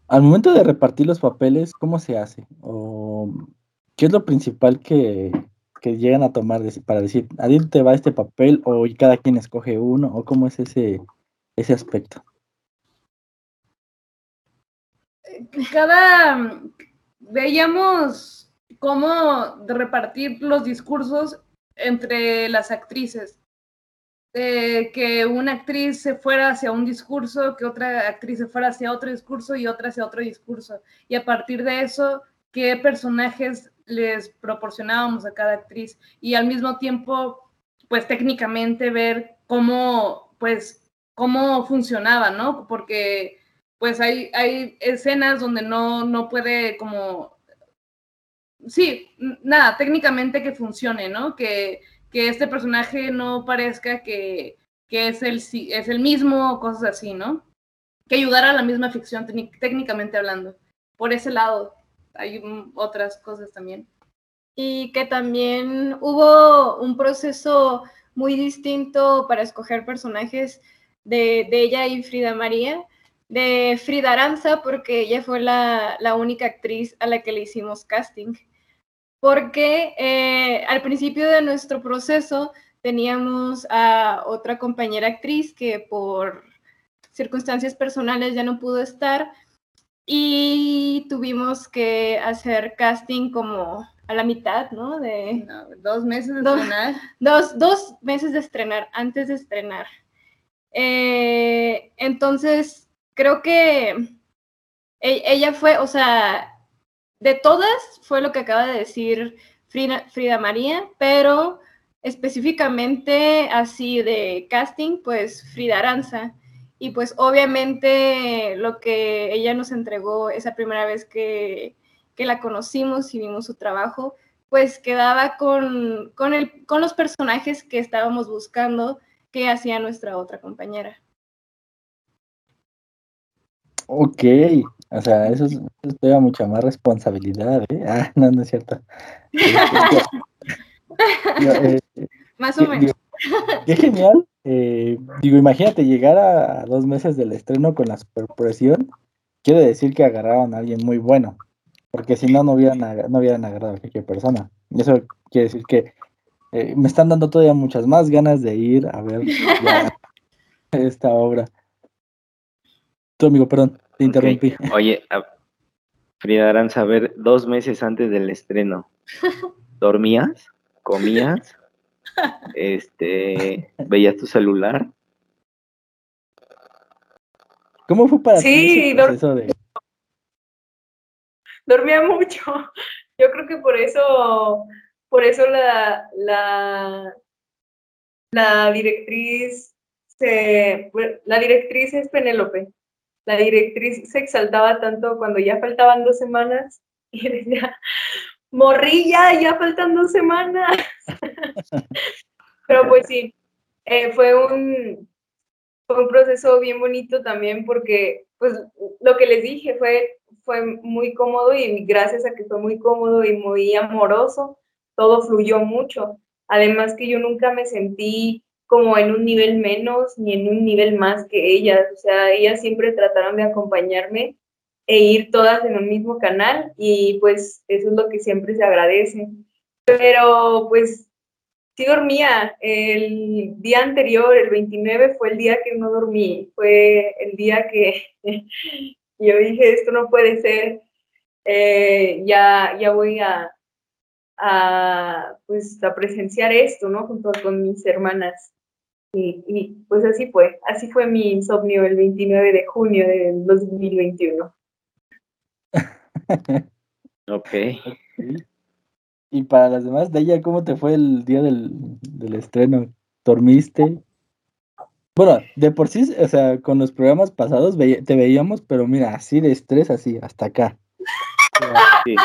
al momento de repartir los papeles, ¿cómo se hace? ¿O qué es lo principal que, que llegan a tomar para decir, a ti te va este papel o cada quien escoge uno o cómo es ese, ese aspecto? Cada, veíamos cómo repartir los discursos entre las actrices. Que una actriz se fuera hacia un discurso, que otra actriz se fuera hacia otro discurso y otra hacia otro discurso. Y a partir de eso, qué personajes les proporcionábamos a cada actriz y al mismo tiempo, pues técnicamente ver cómo, pues, cómo funcionaba, ¿no? Porque pues hay, hay escenas donde no, no puede como, sí, nada, técnicamente que funcione, ¿no? Que, que este personaje no parezca que, que es, el, es el mismo, cosas así, ¿no? Que ayudara a la misma ficción técnicamente hablando. Por ese lado, hay otras cosas también. Y que también hubo un proceso muy distinto para escoger personajes de, ella y Frida María, de Frida Aranza, porque ella fue la, única actriz a la que le hicimos casting. Porque eh, al principio de nuestro proceso teníamos a otra compañera actriz que por circunstancias personales ya no pudo estar, y tuvimos que hacer casting como a la mitad, ¿no? De dos meses de estrenar. [laughs] Dos, meses de estrenar, antes de estrenar. Eh, entonces, creo que e, ella fue, o sea, de todas fue lo que acaba de decir Frida, María, pero específicamente así de casting, pues Frida Aranza. Y pues obviamente lo que ella nos entregó esa primera vez que, la conocimos y vimos su trabajo, pues quedaba con, con, el, con los personajes que estábamos buscando que hacía nuestra otra compañera. Ok, o sea, eso es, eso lleva mucha más responsabilidad, ¿eh? Ah, no, no es cierto. Este, eh, Más o menos. Qué genial. eh, digo, imagínate llegar a, a dos meses del estreno con la superpresión. Quiere decir que agarraron a alguien muy bueno. Porque si no, no hubieran, no hubieran agarrado a cualquier persona. Y eso quiere decir que eh, me están dando todavía muchas más ganas de ir a ver ya [laughs] esta obra. Tu amigo, perdón, te interrumpí. Oye, Frida Aranza, a ver, dos meses antes del estreno, [laughs] ¿dormías? ¿Comías? Este, ¿veías tu celular? ¿Cómo fue para ti Sí, ese dor- proceso de, dormía mucho. Yo creo que por eso, por eso la, la, la directriz se, la directriz es Penélope. La directriz se exaltaba tanto cuando ya faltaban dos semanas y [laughs] decía, morrilla, ya faltan dos semanas. [laughs] Pero pues sí, eh, fue un, fue un proceso bien bonito también porque, pues, lo que les dije fue, fue muy cómodo y gracias a que fue muy cómodo y muy amoroso, todo fluyó mucho. Además que yo nunca me sentí como en un nivel menos ni en un nivel más que ellas. O sea, ellas siempre trataron de acompañarme e ir todas en un mismo canal y pues eso es lo que siempre se agradece. Pero pues sí dormía. El día anterior, el 29, fue el día que no dormí. Fue el día que [laughs] yo dije, esto no puede ser. Eh, ya, ya voy a, a, pues, a presenciar esto, ¿no? Junto con mis hermanas. Y, y, pues así fue. Así fue mi insomnio el 29 de junio del 2021. [laughs] Ok. Y para las demás, de ella, ¿cómo te fue el día del, del estreno? ¿Dormiste? Bueno, de por sí, o sea, con los programas pasados te veíamos, pero mira, así de estrés, así, hasta acá. Sí.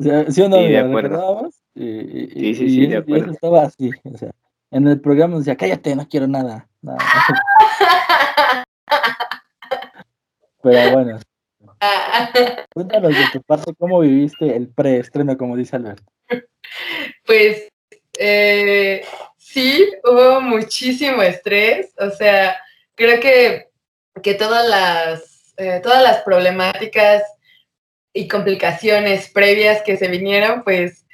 O sea, ¿Sí o no? Sí, de acuerdo. ¿Recordabas? Y, y- Sí, sí, y sí, de eso- y eso acuerdo. estaba así, o sea, en el programa decía, cállate, no quiero nada. nada". [laughs] Pero bueno, [laughs] cuéntanos de tu parte, ¿cómo viviste el preestreno, como dice Albert? Pues eh, sí, hubo muchísimo estrés. O sea, creo que, que todas, las, eh, todas las problemáticas y complicaciones previas que se vinieron, pues,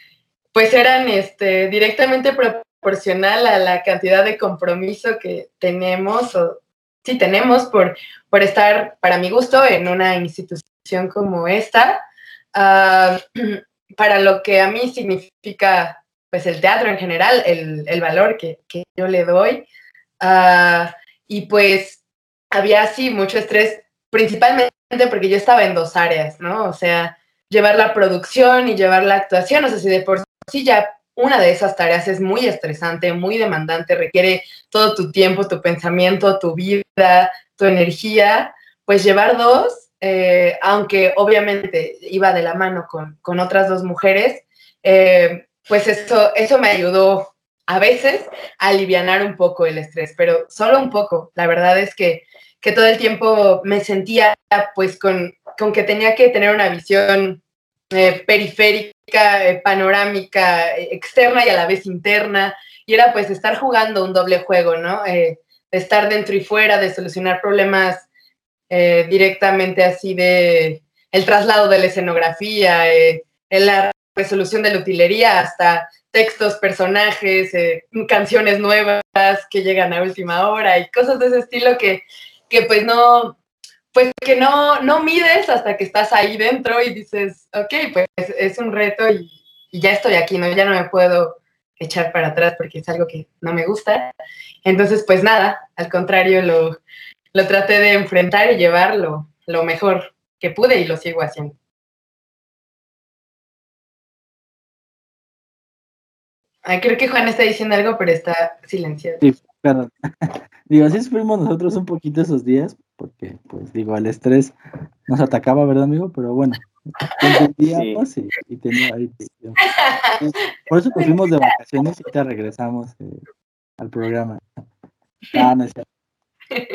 pues eran este, directamente proporcional a la cantidad de compromiso que tenemos o sí tenemos por, por estar, para mi gusto, en una institución como esta. Ah, [clears throat] para lo que a mí significa pues el teatro en general, el, el valor que, que, yo le doy. Uh, y pues había así mucho estrés, principalmente porque yo estaba en dos áreas, ¿no? O sea, llevar la producción y llevar la actuación, o sea, si de por sí ya una de esas tareas es muy estresante, muy demandante, requiere todo tu tiempo, tu pensamiento, tu vida, tu energía, pues llevar dos, eh, aunque obviamente iba de la mano con, con otras dos mujeres, eh, pues eso, eso me ayudó a veces a aliviar un poco el estrés, pero solo un poco. La verdad es que, que todo el tiempo me sentía pues con, con que tenía que tener una visión eh, periférica, eh, panorámica, externa y a la vez interna, y era pues estar jugando un doble juego, ¿no? Eh, de estar dentro y fuera, de solucionar problemas eh, directamente así de el traslado de la escenografía, eh, la resolución de la utilería, hasta textos, personajes, eh, canciones nuevas que llegan a última hora y cosas de ese estilo que, que pues no, pues que no, no mides hasta que estás ahí dentro y dices, ok, pues es un reto y, ya estoy aquí, ¿no? Ya no me puedo echar para atrás porque es algo que no me gusta. Entonces, pues nada, al contrario, lo, lo traté de enfrentar y llevarlo lo mejor que pude y lo sigo haciendo. Ay, creo que Juan está diciendo algo, pero está silenciado. Sí, perdón. [laughs] digo, así sufrimos nosotros un poquito esos días, porque, pues, digo, el estrés nos atacaba, ¿verdad, amigo? Pero bueno, entendíamos sí. y, y tenía ahí. Por eso nos fuimos de vacaciones y te regresamos eh, al programa. Ah, no es cierto.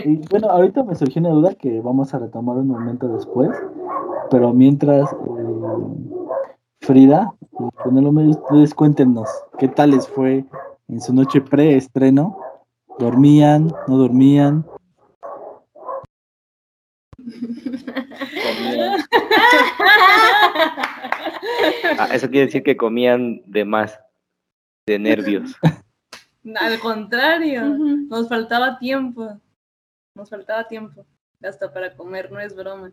Y bueno, ahorita me surgió una duda que vamos a retomar un momento después, pero mientras, eh, Frida y ustedes cuéntenos qué tal les fue en su noche pre-estreno. ¿Dormían? ¿No dormían? Ah, eso quiere decir que comían de más, de nervios. Al contrario, nos faltaba tiempo. Nos faltaba tiempo. Hasta para comer, no es broma.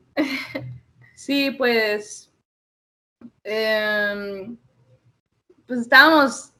Sí, pues. Em, pues estábamos.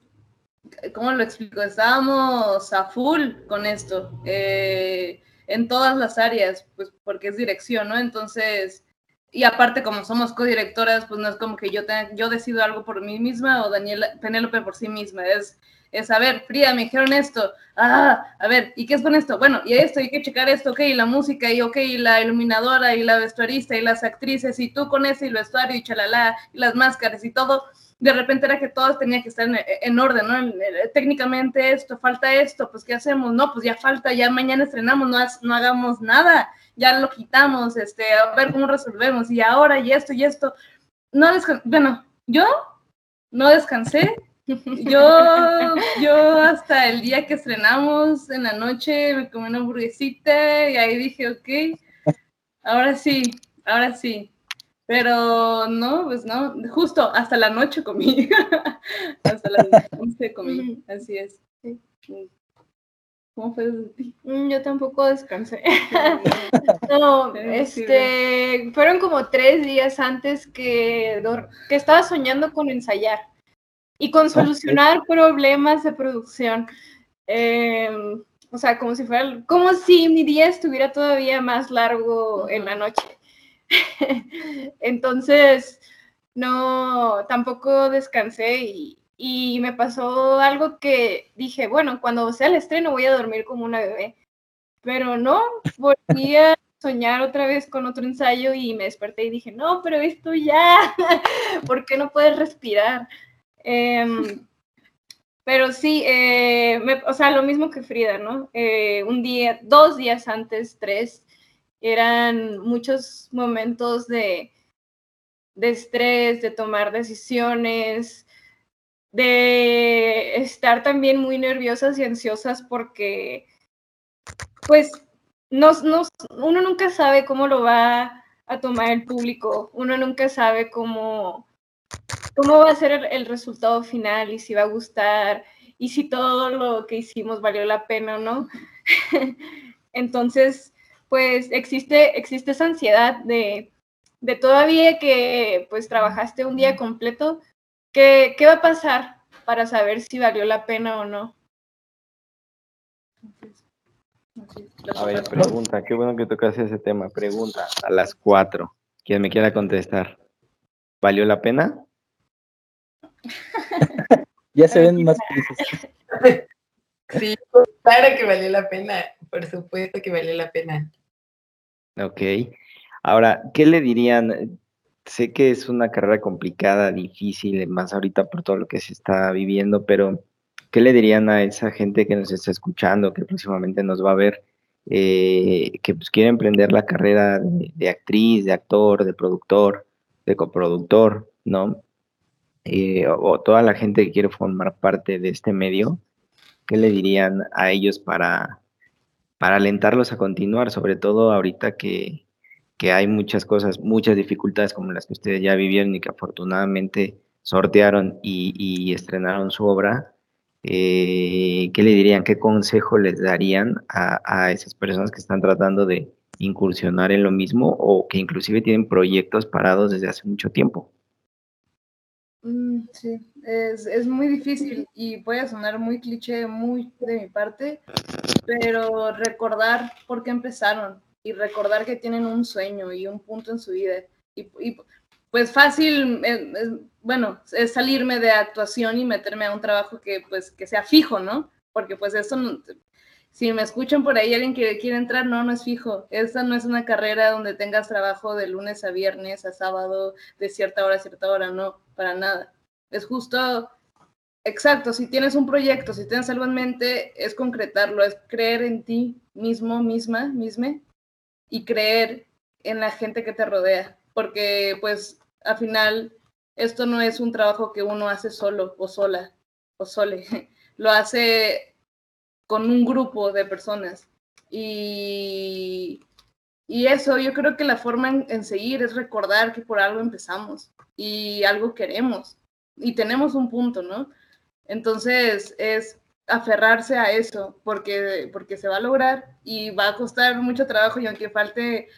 ¿Cómo lo explico? Estábamos a full con esto. Eh, en todas las áreas, pues porque es dirección, ¿no? Entonces y aparte como somos codirectoras, pues no es como que yo, tenga, yo decido algo por mí misma o Daniela, Penélope por sí misma, es, es, a ver, Frida, me dijeron esto, ah, a ver, ¿y qué es con esto? Bueno, y esto, hay que checar esto, ok, y la música, y ok, y la iluminadora, y la vestuarista, y las actrices, y tú con ese, y el vestuario, y chalala, y las máscaras, y todo, de repente era que todo tenía que estar en, orden, ¿no? Técnicamente esto, falta esto, pues ¿qué hacemos? No, pues ya falta, ya mañana estrenamos, no, no hagamos nada ya lo quitamos, este, a ver cómo resolvemos, y ahora, y esto, y esto. No bueno, yo no descansé. Yo, yo hasta el día que estrenamos en la noche me comí una hamburguesita y ahí dije, ok, ahora sí, ahora sí. Pero no, pues no, justo hasta la noche comí. [laughs] hasta las 11 comí, así es. ¿Cómo fue desde ti? Mm, yo tampoco descansé. [laughs] no, este, fueron como tres días antes que, que estaba soñando con ensayar y con solucionar problemas de producción. Em, o sea, como si fuera, como si mi día estuviera todavía más largo en la noche. [laughs] Entonces, no, tampoco descansé y, y me pasó algo que dije, bueno, cuando sea el estreno voy a dormir como una bebé. Pero no, volví a soñar otra vez con otro ensayo y me desperté y dije, no, pero esto ya, [laughs] ¿por qué no puedes respirar? Em, pero sí, eh, o sea, lo mismo que Frida, ¿no? Eh, un día, dos días antes, tres, eran muchos momentos de, de estrés, de tomar decisiones, de estar también muy nerviosas y ansiosas porque, pues, nos, uno nunca sabe cómo lo va a tomar el público, uno nunca sabe cómo, cómo va a ser el, resultado final y si va a gustar y si todo lo que hicimos valió la pena o no. [laughs] Entonces, pues existe, existe esa ansiedad de, de todavía que pues trabajaste un día completo, ¿Qué, va a pasar para saber si valió la pena o no? A ver, pregunta, qué bueno que tocas ese tema. Pregunta a las cuatro. Quien me quiera contestar. ¿Valió la pena? [laughs] ya se ven más felices. Sí, claro que valió la pena. Por supuesto que valió la pena. Ok. Ahora, ¿qué le dirían? sé que es una carrera complicada, difícil, más ahorita por todo lo que se está viviendo, pero ¿qué le dirían a esa gente que nos está escuchando, que próximamente nos va a ver, eh, que pues quiere emprender la carrera de, actriz, de actor, de productor, de coproductor, ¿no? Eh, o, toda la gente que quiere formar parte de este medio, ¿qué le dirían a ellos para, para alentarlos a continuar, sobre todo ahorita que, que hay muchas cosas, muchas dificultades como las que ustedes ya vivieron y que afortunadamente sortearon y, estrenaron su obra, eh, ¿qué le dirían? ¿Qué consejo les darían a, esas personas que están tratando de incursionar en lo mismo o que inclusive tienen proyectos parados desde hace mucho tiempo? Sí, es, es, muy difícil y a sonar muy cliché, muy de mi parte, pero recordar por qué empezaron, y recordar que tienen un sueño y un punto en su vida. Y, pues fácil, eh, bueno, es salirme de actuación y meterme a un trabajo que pues que sea fijo, ¿no? Porque pues eso, si me escuchan por ahí alguien que quiere entrar, no, no es fijo. Esta no es una carrera donde tengas trabajo de lunes a viernes, a sábado, de cierta hora a cierta hora, no, para nada. Es justo exacto, si tienes un proyecto, si tienes algo en mente, es concretarlo, es creer en ti mismo, misma, misma, y creer en la gente que te rodea, porque pues al final esto no es un trabajo que uno hace solo o sola o sole, [laughs] lo hace con un grupo de personas. Y, y eso, yo creo que la forma en, seguir es recordar que por algo empezamos y algo queremos y tenemos un punto, ¿no? Entonces es aferrarse a eso porque, porque se va a lograr y va a costar mucho trabajo y aunque falte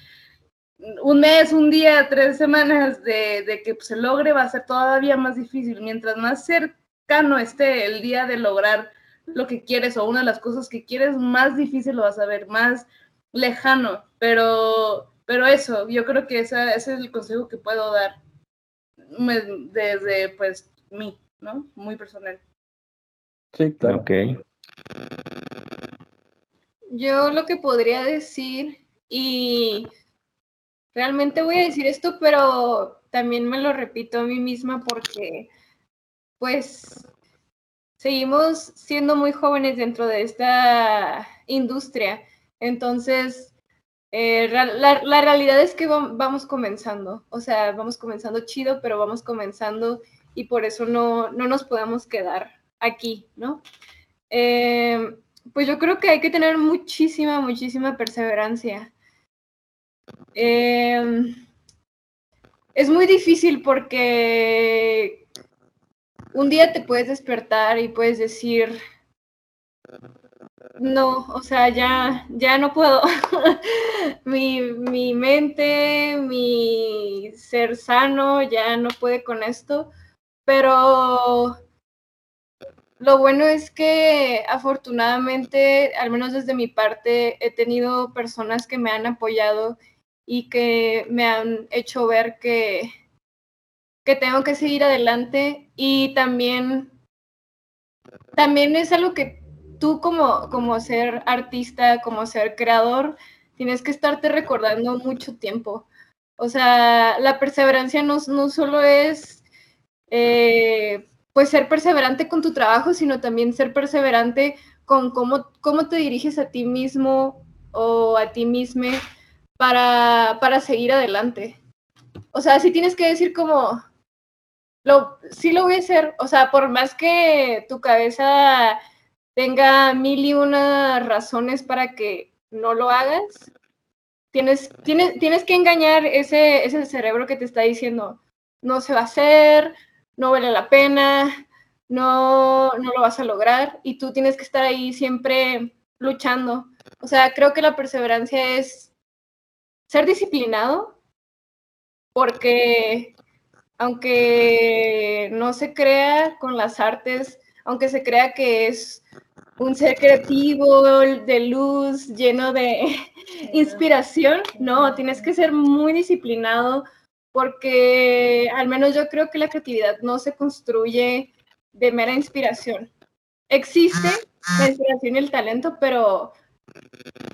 un mes, un día, tres semanas de, que se logre, va a ser todavía más difícil. Mientras más cercano esté el día de lograr lo que quieres o una de las cosas que quieres, más difícil lo vas a ver, más lejano. Pero, pero eso, yo creo que ese es el consejo que puedo dar desde, pues, mí, ¿no? Muy personal. Sí, claro. Ok. Yo lo que podría decir, y realmente voy a decir esto, pero también me lo repito a mí misma porque, pues, seguimos siendo muy jóvenes dentro de esta industria. Entonces, eh, la, realidad es que vamos comenzando, o sea, vamos comenzando chido, pero vamos comenzando y por eso no, no nos podemos quedar aquí, ¿no? Eh, pues yo creo que hay que tener muchísima, muchísima perseverancia. Eh, es muy difícil porque un día te puedes despertar y puedes decir, no, o sea, ya, ya no puedo. [laughs] mi, mi mente, mi ser sano ya no puede con esto, pero lo bueno es que afortunadamente, al menos desde mi parte, he tenido personas que me han apoyado y que me han hecho ver que, que tengo que seguir adelante y también, también es algo que tú como, como ser artista, como ser creador, tienes que estarte recordando mucho tiempo. O sea, la perseverancia no, no solo es eh, pues ser perseverante con tu trabajo, sino también ser perseverante con cómo, cómo te diriges a ti mismo o a ti misma para, para seguir adelante. O sea, si tienes que decir como, lo, sí lo voy a hacer, o sea, por más que tu cabeza tenga mil y una razones para que no lo hagas, tienes, tienes, tienes que engañar ese, ese cerebro que te está diciendo, no se va a hacer, no vale la pena, no, no lo vas a lograr y tú tienes que estar ahí siempre luchando. O sea, creo que la perseverancia es ser disciplinado, porque aunque no se crea con las artes, aunque se crea que es un ser creativo, de luz, lleno de [laughs] inspiración, no, tienes que ser muy disciplinado porque al menos yo creo que la creatividad no se construye de mera inspiración. Existe la inspiración y el talento, pero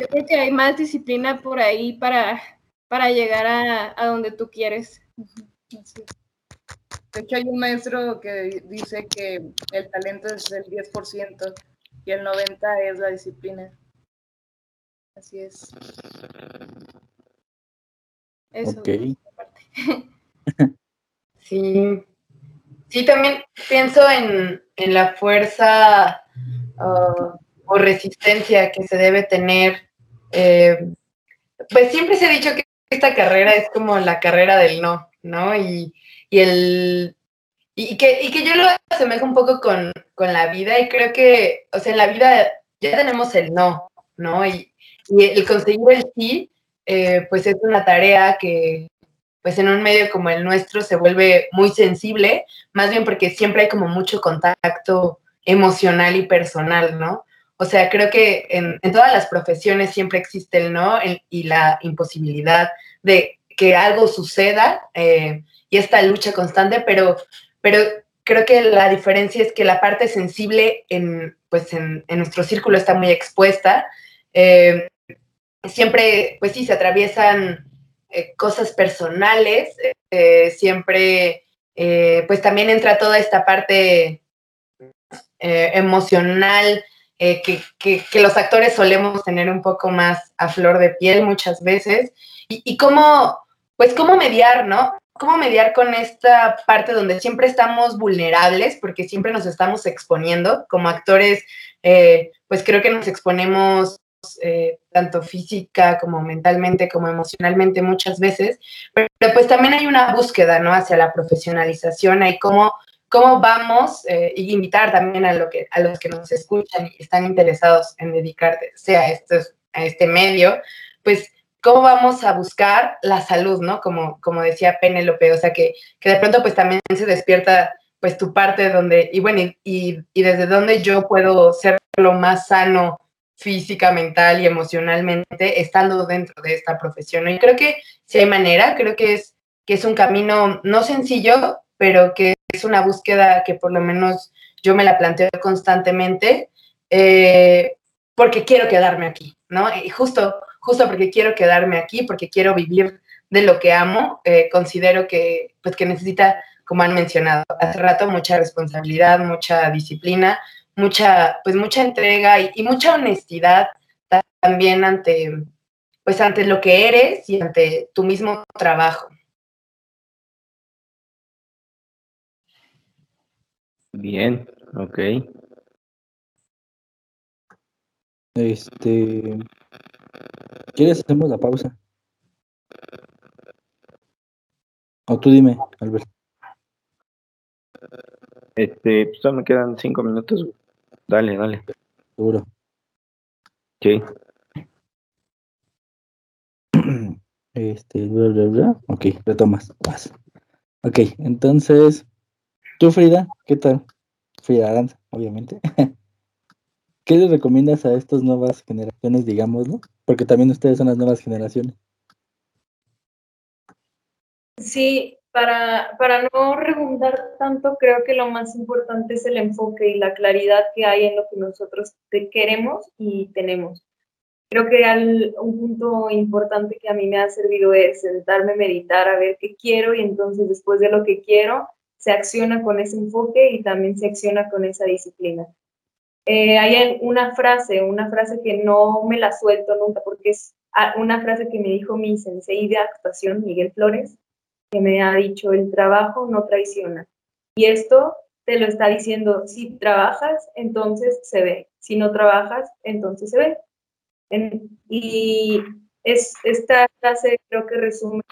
yo creo que hay más disciplina por ahí para, para llegar a, a donde tú quieres. De hecho, hay un maestro que dice que el talento es el 10% y el 90% es la disciplina. Así es. Eso. [laughs] sí. Sí, también pienso en, en la fuerza uh, o resistencia que se debe tener. Eh, pues siempre se ha dicho que esta carrera es como la carrera del no, ¿no? Y, el y que, y que yo lo asemejo un poco con, la vida y creo que, o sea, en la vida ya tenemos el no, ¿no? Y, el conseguir el sí, eh, pues es una tarea que, pues en un medio como el nuestro se vuelve muy sensible, más bien porque siempre hay como mucho contacto emocional y personal, ¿no? O sea, creo que en, todas las profesiones siempre existe el no y la imposibilidad de que algo suceda eh, y esta lucha constante, pero, pero creo que la diferencia es que la parte sensible en, pues en, nuestro círculo está muy expuesta. Eh, siempre, pues sí, se atraviesan eh, cosas personales, siempre, pues también entra toda esta parte eh, emocional eh, que, los actores solemos tener un poco más a flor de piel muchas veces. Y, cómo, pues cómo mediar, ¿no? Cómo mediar con esta parte donde siempre estamos vulnerables, porque siempre nos estamos exponiendo como actores, eh, pues creo que nos exponemos eh, tanto física como mentalmente, como emocionalmente muchas veces, pero, pues también hay una búsqueda, ¿no? Hacia la profesionalización, hay cómo, cómo vamos, eh, y invitar también a, lo que, a los que nos escuchan y están interesados en dedicarse a, a este medio, pues cómo vamos a buscar la salud, ¿no? Como, como decía Penélope, o sea, que, que de pronto pues también se despierta pues tu parte donde, y bueno, y, y desde donde yo puedo ser lo más sano física, mental y emocionalmente estando dentro de esta profesión. Y creo que si hay manera, creo que es, que es un camino no sencillo, pero que es una búsqueda que por lo menos yo me la planteo constantemente, eh, porque quiero quedarme aquí, ¿no? Y justo, justo porque quiero quedarme aquí, porque quiero vivir de lo que amo, eh, considero que, pues, que necesita, como han mencionado hace rato, mucha responsabilidad, mucha disciplina, mucha, pues mucha entrega y, mucha honestidad también ante, pues ante lo que eres y ante tu mismo trabajo. Bien, ok. Este, ¿quieres hacemos la pausa? O tú dime, Alberto. Este, pues solo me quedan cinco minutos. Dale, dale. Seguro. Sí. [clears throat] Este, bla, bla, bla. Ok, retomas. Vas. Ok, entonces, tú, Frida, ¿qué tal? Frida Aranza, obviamente. [laughs] ¿Qué les recomiendas a estas nuevas generaciones, digámoslo? Porque también ustedes son las nuevas generaciones. Sí, para, para no redundar tanto, creo que lo más importante es el enfoque y la claridad que hay en lo que nosotros queremos y tenemos. Creo que un punto importante que a mí me ha servido es sentarme, meditar, a ver qué quiero y entonces después de lo que quiero, se acciona con ese enfoque y también se acciona con esa disciplina. Eh, hay una frase, una frase que no me la suelto nunca porque es ah, una frase que me dijo mi sensei de actuación, Miguel Flores, que me ha dicho, el trabajo no traiciona. Y esto te lo está diciendo, si trabajas, entonces se ve. Si no trabajas, entonces se ve. y es, esta frase creo que resume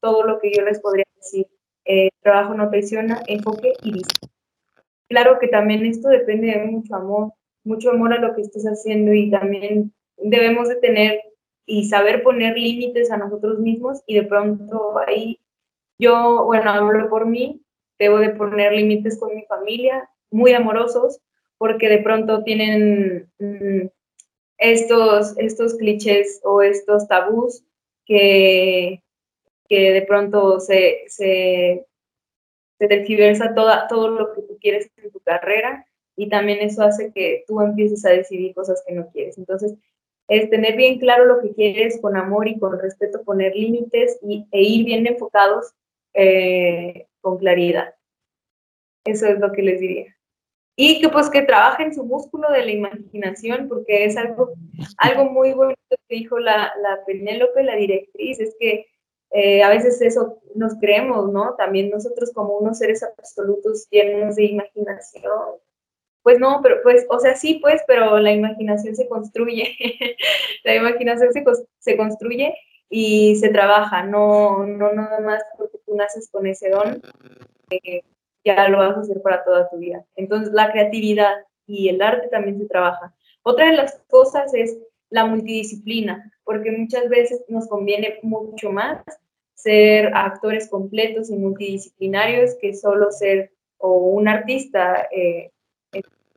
todo lo que yo les podría decir. Eh, trabajo no traiciona, enfoque y disciplina. Claro que también esto depende de mucho amor, mucho amor a lo que estés haciendo y también debemos de tener y saber poner límites a nosotros mismos y de pronto ahí yo, bueno, hablo por mí, debo de poner límites con mi familia, muy amorosos, porque de pronto tienen mm, estos, estos clichés o estos tabús que, que de pronto se, se, se tergiversa toda, todo lo que tú quieres en tu carrera y también eso hace que tú empieces a decidir cosas que no quieres. Entonces, es tener bien claro lo que quieres con amor y con respeto, poner límites y, e ir bien enfocados eh, con claridad. Eso es lo que les diría. Y que pues que trabajen su músculo de la imaginación, porque es algo, algo muy bonito que dijo la, la Penélope, la directriz, es que eh, a veces eso nos creemos, ¿no? También nosotros como unos seres absolutos llenos de imaginación. Pues no, pero pues, o sea, sí, pues, pero la imaginación se construye. [laughs] la imaginación se, se construye y se trabaja, no, no nada más porque tú naces con ese don, eh, ya lo vas a hacer para toda tu vida. Entonces la creatividad y el arte también se trabaja. Otra de las cosas es la multidisciplina, porque muchas veces nos conviene mucho más ser actores completos y multidisciplinarios que solo ser o un artista eh,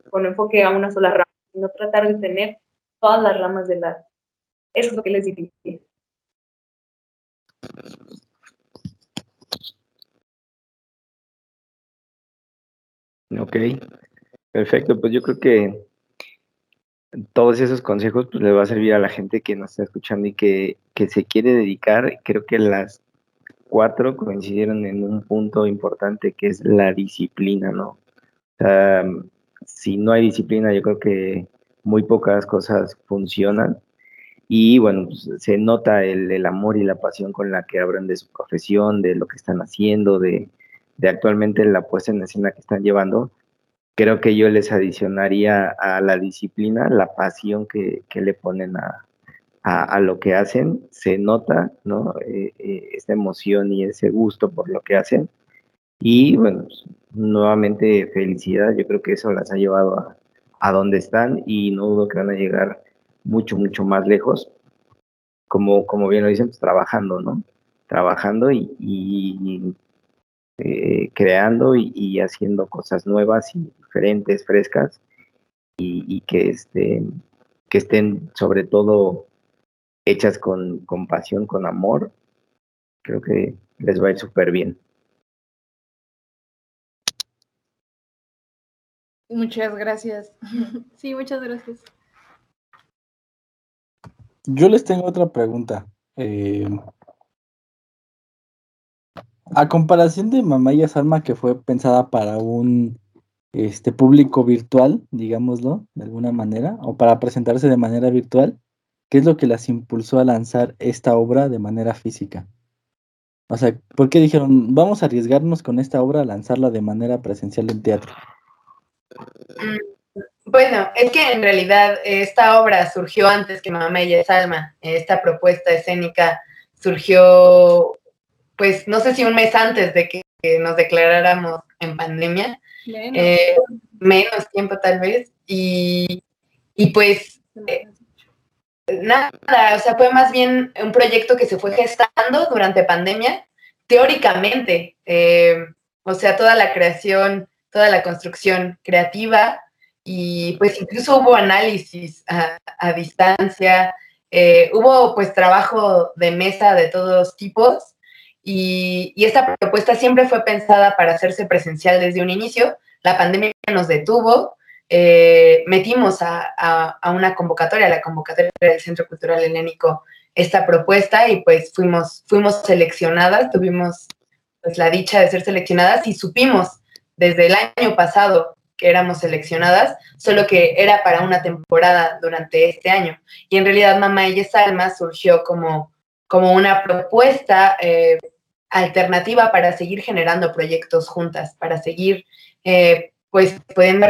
con enfoque a una sola rama, sino tratar de tener todas las ramas del arte. Eso es lo que les diría. Ok, perfecto. Pues yo creo que todos esos consejos pues, le va a servir a la gente que nos está escuchando y que, se quiere dedicar. Creo que las cuatro coincidieron en un punto importante que es la disciplina, ¿no? O sea, si no hay disciplina, yo creo que muy pocas cosas funcionan. Y bueno, pues, se nota el, amor y la pasión con la que hablan de su profesión, de lo que están haciendo, de, actualmente la puesta en escena que están llevando. Creo que yo les adicionaría a la disciplina la pasión que, le ponen a, lo que hacen. Se nota, ¿no? Eh, eh, esta emoción y ese gusto por lo que hacen. Y bueno, pues, nuevamente felicidad. Yo creo que eso las ha llevado a, a donde están y no dudo que van a llegar mucho, mucho más lejos, como, como bien lo dicen, pues trabajando, ¿no? Trabajando y, eh, creando y, haciendo cosas nuevas y diferentes, frescas, y, que, este, que estén sobre todo hechas con, con pasión, con amor, creo que les va a ir súper bien. Muchas gracias. [laughs] Sí, muchas gracias. Yo les tengo otra pregunta. Eh, a comparación de Mamaya Salma, que fue pensada para un este público virtual, digámoslo, de alguna manera, o para presentarse de manera virtual, ¿qué es lo que las impulsó a lanzar esta obra de manera física? O sea, ¿por qué dijeron, vamos a arriesgarnos con esta obra a lanzarla de manera presencial en teatro? Bueno, es que en realidad esta obra surgió antes que Mamá ella es Alma. Esta propuesta escénica surgió, pues no sé si un mes antes de que, nos declaráramos en pandemia, eh, menos, tiempo tal vez, y, pues eh, nada, o sea, fue más bien un proyecto que se fue gestando durante pandemia, teóricamente, eh, o sea, toda la creación toda la construcción creativa y pues incluso hubo análisis a, distancia, eh, hubo pues trabajo de mesa de todos tipos y, esta propuesta siempre fue pensada para hacerse presencial desde un inicio. La pandemia nos detuvo, eh, metimos a, una convocatoria, la convocatoria del Centro Cultural Helénico, esta propuesta y pues fuimos, fuimos seleccionadas, tuvimos pues la dicha de ser seleccionadas y supimos desde el año pasado que éramos seleccionadas, solo que era para una temporada durante este año. Y en realidad Mamá y Salma surgió como, como una propuesta eh, alternativa para seguir generando proyectos juntas, para seguir eh, pues pudiendo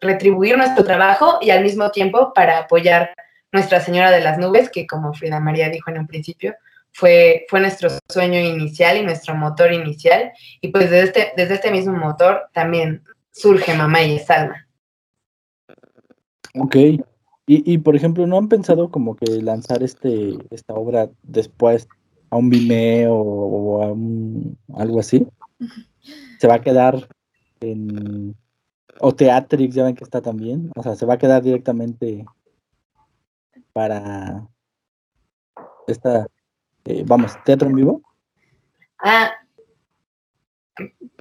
retribuir nuestro trabajo y al mismo tiempo para apoyar Nuestra Señora de las Nubes, que como Frida María dijo en un principio, fue, fue nuestro sueño inicial y nuestro motor inicial. Y pues desde este, desde este mismo motor también surge Mamá y Salma. Ok. Y, y, por ejemplo, ¿no han pensado como que lanzar este, esta obra después a un Vimeo o, a algo así? ¿Se va a quedar en... o Teatrix, ya ven que está también? O sea, ¿se va a quedar directamente para esta eh, vamos, teatro en vivo. Ah,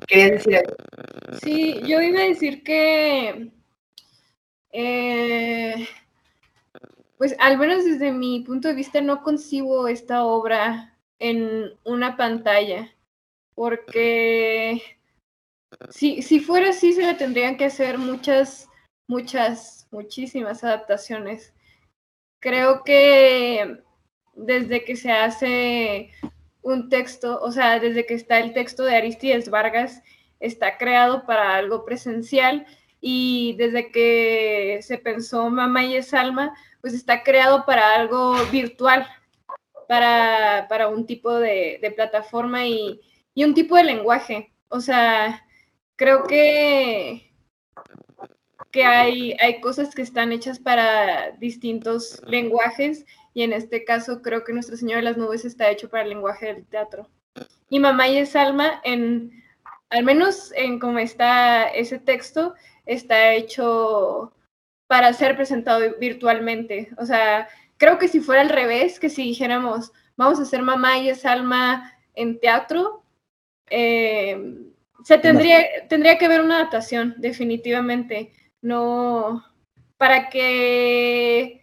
quería decir. Sí, yo iba a decir que, eh, pues al menos desde mi punto de vista no concibo esta obra en una pantalla, porque si, si fuera así se le tendrían que hacer muchas, muchas, muchísimas adaptaciones. Creo que desde que se hace un texto, o sea, desde que está el texto de Aristides Vargas, está creado para algo presencial y desde que se pensó Mamá y es Alma, pues está creado para algo virtual, para, para un tipo de, plataforma y, y, un tipo de lenguaje. O sea, creo que, que hay, hay cosas que están hechas para distintos lenguajes y en este caso creo que Nuestra Señora de las Nubes está hecho para el lenguaje del teatro. Y Mamá y es Alma, en, al menos en cómo está ese texto, está hecho para ser presentado virtualmente. O sea, creo que si fuera al revés, que si dijéramos, vamos a hacer Mamá y es Alma en teatro, eh, se tendría, tendría que haber una adaptación, definitivamente. No, para que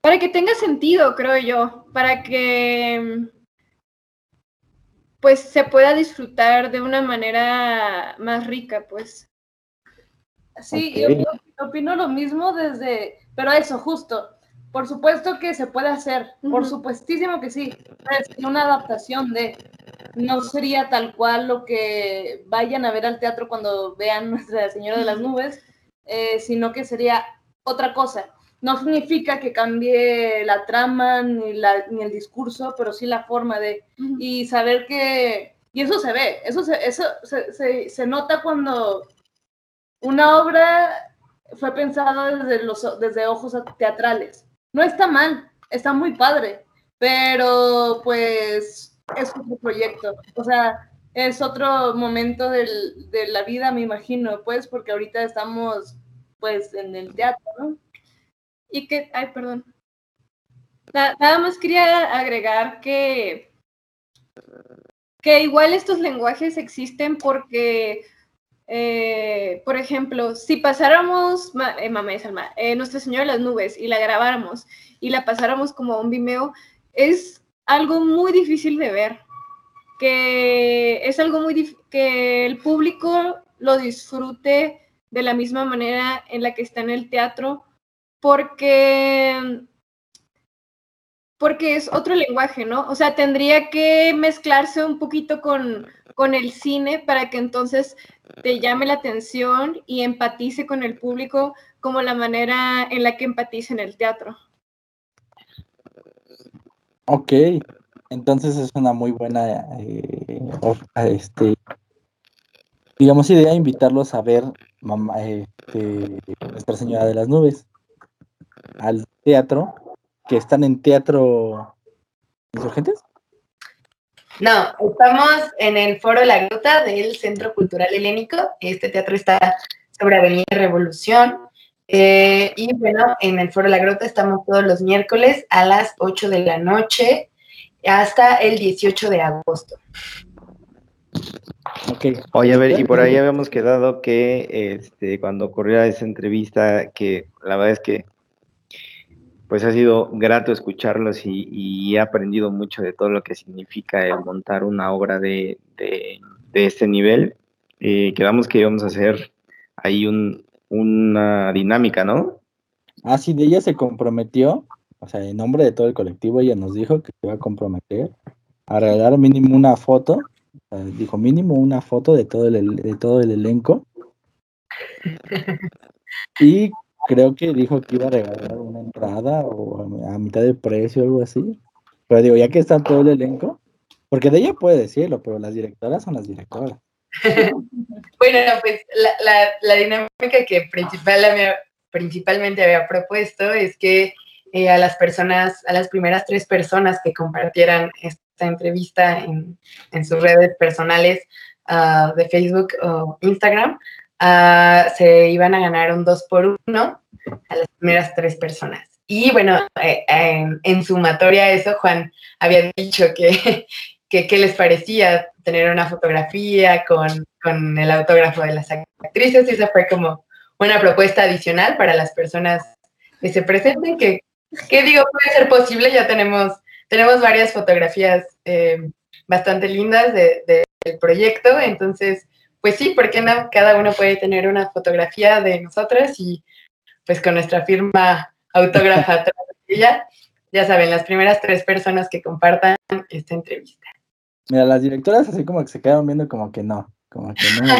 para que tenga sentido, creo yo, para que pues se pueda disfrutar de una manera más rica, pues. Sí, yo, yo opino lo mismo desde, pero eso, justo. Por supuesto que se puede hacer, por supuestísimo que sí. Es una adaptación de, no sería tal cual lo que vayan a ver al teatro cuando vean [laughs] Nuestra Señora de las Nubes, eh, sino que sería otra cosa. No significa que cambie la trama ni, la, ni el discurso, pero sí la forma de, y saber que, y eso se ve, eso se, eso se, se, se nota cuando una obra fue pensada desde, los, desde ojos teatrales. No está mal, está muy padre, pero pues es otro proyecto. O sea, es otro momento del, de la vida, me imagino, pues, porque ahorita estamos pues en el teatro, ¿no? Y que, ay, perdón. Na- Nada más quería agregar que, que igual estos lenguajes existen porque, eh, por ejemplo, si pasáramos, ma- eh, mamá de Salma, eh, Nuestra Señora de las Nubes y la grabáramos y la pasáramos como un Vimeo, es algo muy difícil de ver. Que es algo muy que el público lo disfrute de la misma manera en la que está en el teatro, porque porque es otro lenguaje, ¿no? O sea, tendría que mezclarse un poquito con, con el cine para que entonces te llame la atención y empatice con el público como la manera en la que empatiza en el teatro. Ok, entonces es una muy buena, eh, este, digamos, idea invitarlos a ver mamá, este, Nuestra Señora de las Nubes al teatro, que están en Teatro Insurgentes. No, estamos en el Foro La Gruta del Centro Cultural Helénico. Este teatro está sobre Avenida Revolución. Eh, y bueno, en el Foro La Gruta estamos todos los miércoles a las 8 de la noche hasta el 18 de agosto. Ok, Oye, a ver, y por ahí [laughs] habíamos quedado que este, cuando ocurriera esa entrevista, que la verdad es que pues ha sido grato escucharlos y, y he aprendido mucho de todo lo que significa el montar una obra de, de- de este nivel. Eh, quedamos que íbamos a hacer ahí un, una dinámica, ¿no? Así de ella se comprometió, o sea, en nombre de todo el colectivo, ella nos dijo que se iba a comprometer a regalar mínimo una foto, o sea, dijo mínimo una foto de todo el, el- de todo el elenco. [laughs] Y creo que dijo que iba a regalar una entrada o a, mitad de precio algo así. Pero digo, ya que está todo el elenco, porque de ella puede decirlo, pero las directoras son las directoras. [laughs] Bueno, pues la, dinámica que principal principalmente había propuesto es que eh, a las personas, a las primeras tres personas que compartieran esta entrevista en, sus redes personales ah, de Facebook o Instagram, ah, se iban a ganar un 2 por 1 a las primeras tres personas. Y bueno, eh, en, en sumatoria a eso, Juan había dicho que, [laughs] que les parecía tener una fotografía con, con el autógrafo de las actrices y esa fue como una propuesta adicional para las personas que se presenten, que, que digo, puede ser posible, ya tenemos, tenemos varias fotografías eh, bastante lindas de- del proyecto, entonces, pues sí, ¿por qué no? Cada uno puede tener una fotografía de nosotras y pues con nuestra firma autógrafa [laughs] atrás de ella, ya saben, las primeras tres personas que compartan esta entrevista. Mira, las directoras así como que se quedaron viendo como que no, como que no.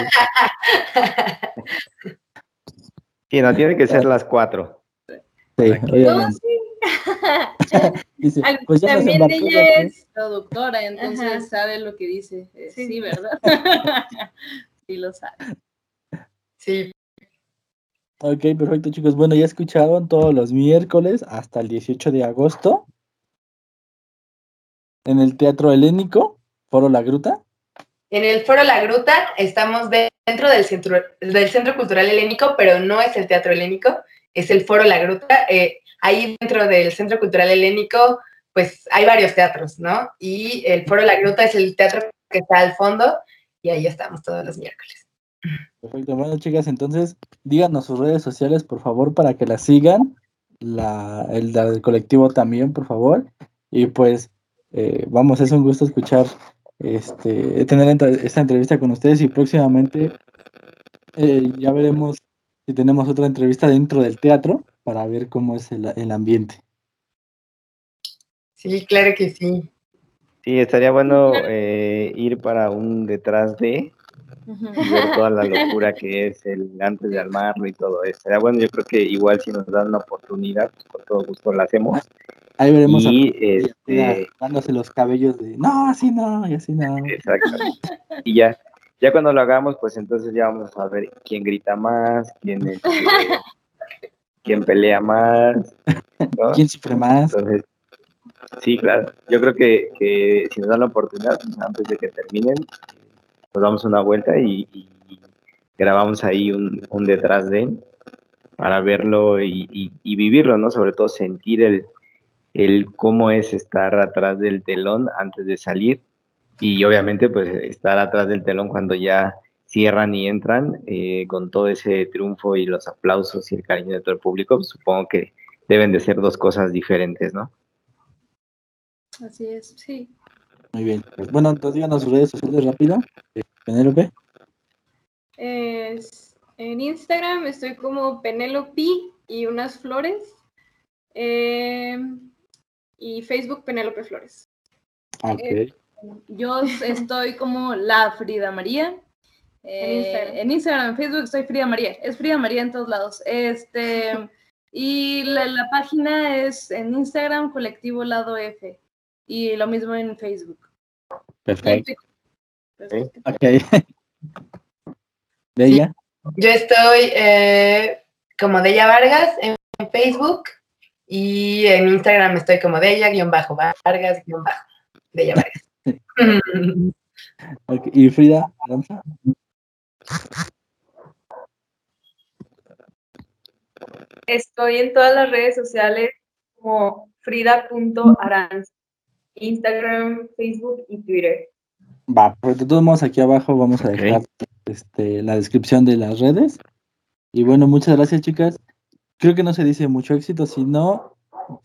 Y [laughs] no, tiene que ser las cuatro. Sí, obviamente. sí. [laughs] Dice, Al- pues ya también ella la- es Productora, entonces Ajá. sabe lo que dice. Eh, Sí. sí, ¿verdad? Sí lo sabe. Sí, Ok, perfecto, chicos. Bueno, ya escucharon todos los miércoles hasta el 18 de agosto en el Teatro Helénico, Foro La Gruta. En el Foro La Gruta estamos de- dentro del centro, del Centro Cultural Helénico, pero no es el Teatro Helénico, es el Foro La Gruta. Eh, ahí dentro del Centro Cultural Helénico, pues hay varios teatros, ¿no? Y el Foro La Gruta es el teatro que está al fondo y ahí estamos todos los miércoles. Perfecto. Bueno, chicas, entonces díganos sus redes sociales, por favor, para que la sigan. La, el del colectivo también, por favor. Y pues, eh, vamos, es un gusto escuchar, este, tener esta entrevista con ustedes y próximamente eh, ya veremos si tenemos otra entrevista dentro del teatro para ver cómo es el, el ambiente. Sí, claro que sí. Sí, estaría bueno eh, ir para un detrás de y ver toda la [laughs] locura que es el antes de armarlo y todo eso. Estaría bueno, yo creo que igual si nos dan una oportunidad, pues con todo gusto la hacemos. Ahí veremos a Y este, dándose los cabellos de no, así no, y así no. [laughs] Exacto. Y ya, ya cuando lo hagamos, pues entonces ya vamos a ver quién grita más, quién, este, [laughs] quién pelea más, ¿no? ¿Quién sufre más? Entonces, sí, claro. Yo creo que, si nos dan la oportunidad, antes de que terminen, nos damos una vuelta y, grabamos ahí un, detrás de para verlo y, vivirlo, ¿no? Sobre todo sentir el, el cómo es estar atrás del telón antes de salir y obviamente pues estar atrás del telón cuando ya cierran y entran eh, con todo ese triunfo y los aplausos y el cariño de todo el público, pues, supongo que deben de ser dos cosas diferentes, ¿no? Así es, sí. Muy bien. Pues, bueno, entonces díganos sus redes sociales rápido. Eh, Penélope. Es- en Instagram estoy como Penelope y unas flores. Em, y Facebook Penélope Flores. Ah, Ok. Eh, Yo estoy como la Frida María. Eh, Instagram. en Instagram, en Facebook estoy Frida María. Es Frida María en todos lados. Este, y la, la página es en Instagram, Colectivo Lado F. Y lo mismo en Facebook. Perfecto. Perfecto. Ok. [laughs] Bella. Yo estoy eh, como Deya Vargas en, Facebook y en Instagram estoy como Deya-Vargas-Deya Vargas. [laughs] Ok, ¿Y Frida? Aranza? Estoy en todas las redes sociales como frida.aranz. Instagram, Facebook y Twitter. Va, pues de todos modos aquí abajo vamos a dejar este, la descripción de las redes. Y bueno, muchas gracias chicas. Creo que no se dice mucho éxito, sino,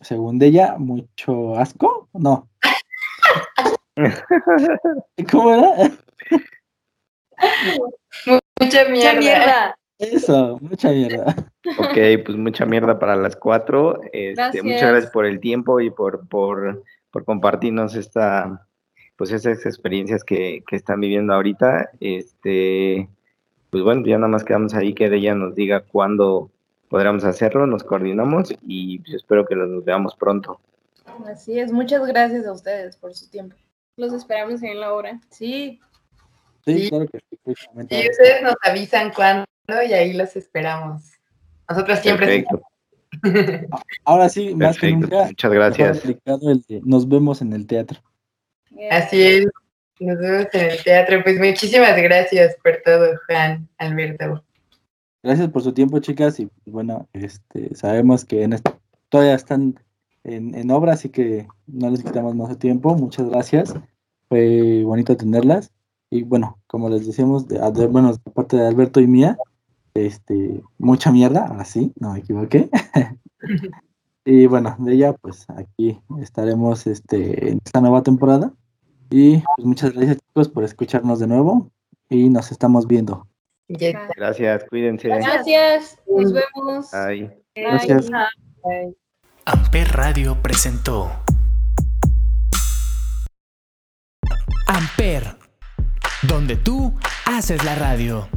según ella, mucho asco. No. [laughs] ¿Cómo era? Mucha mierda. ¡Mucha mierda! Eso, mucha mierda. Ok, pues mucha mierda para las cuatro. Este, Gracias. Muchas gracias por el tiempo y por, por, por compartirnos esta, pues esas experiencias que, que están viviendo ahorita. Este, pues bueno, ya nada más quedamos ahí que ella nos diga cuándo podremos hacerlo, nos coordinamos y pues, espero que nos veamos pronto. Así es. Muchas gracias a ustedes por su tiempo. Los esperamos en la hora. Sí, Sí, Sí. claro que sí. Y ustedes nos avisan cuándo y ahí los esperamos. Nosotros siempre Perfecto, Ahora sí, más que nunca, Muchas gracias. el de nos vemos en el teatro. Así es. Nos vemos en el teatro. Pues muchísimas gracias por todo, Juan, Alberto. Gracias por su tiempo, chicas. Y bueno, este, sabemos que en este- todavía están en, en obra, así que no les quitamos más tiempo. Muchas gracias. Fue bonito tenerlas. Y bueno, como les decíamos, de, de- bueno, de parte de Alberto y mía, este, mucha mierda, así, no me equivoqué. [laughs] y bueno, de ella, pues aquí estaremos este, en esta nueva temporada. Y pues muchas gracias, chicos, por escucharnos de nuevo. Y nos estamos viendo. Gracias, cuídense. Gracias. Nos vemos. Bye. Gracias. Bye. Amper Radio presentó Amper, donde tú haces la radio.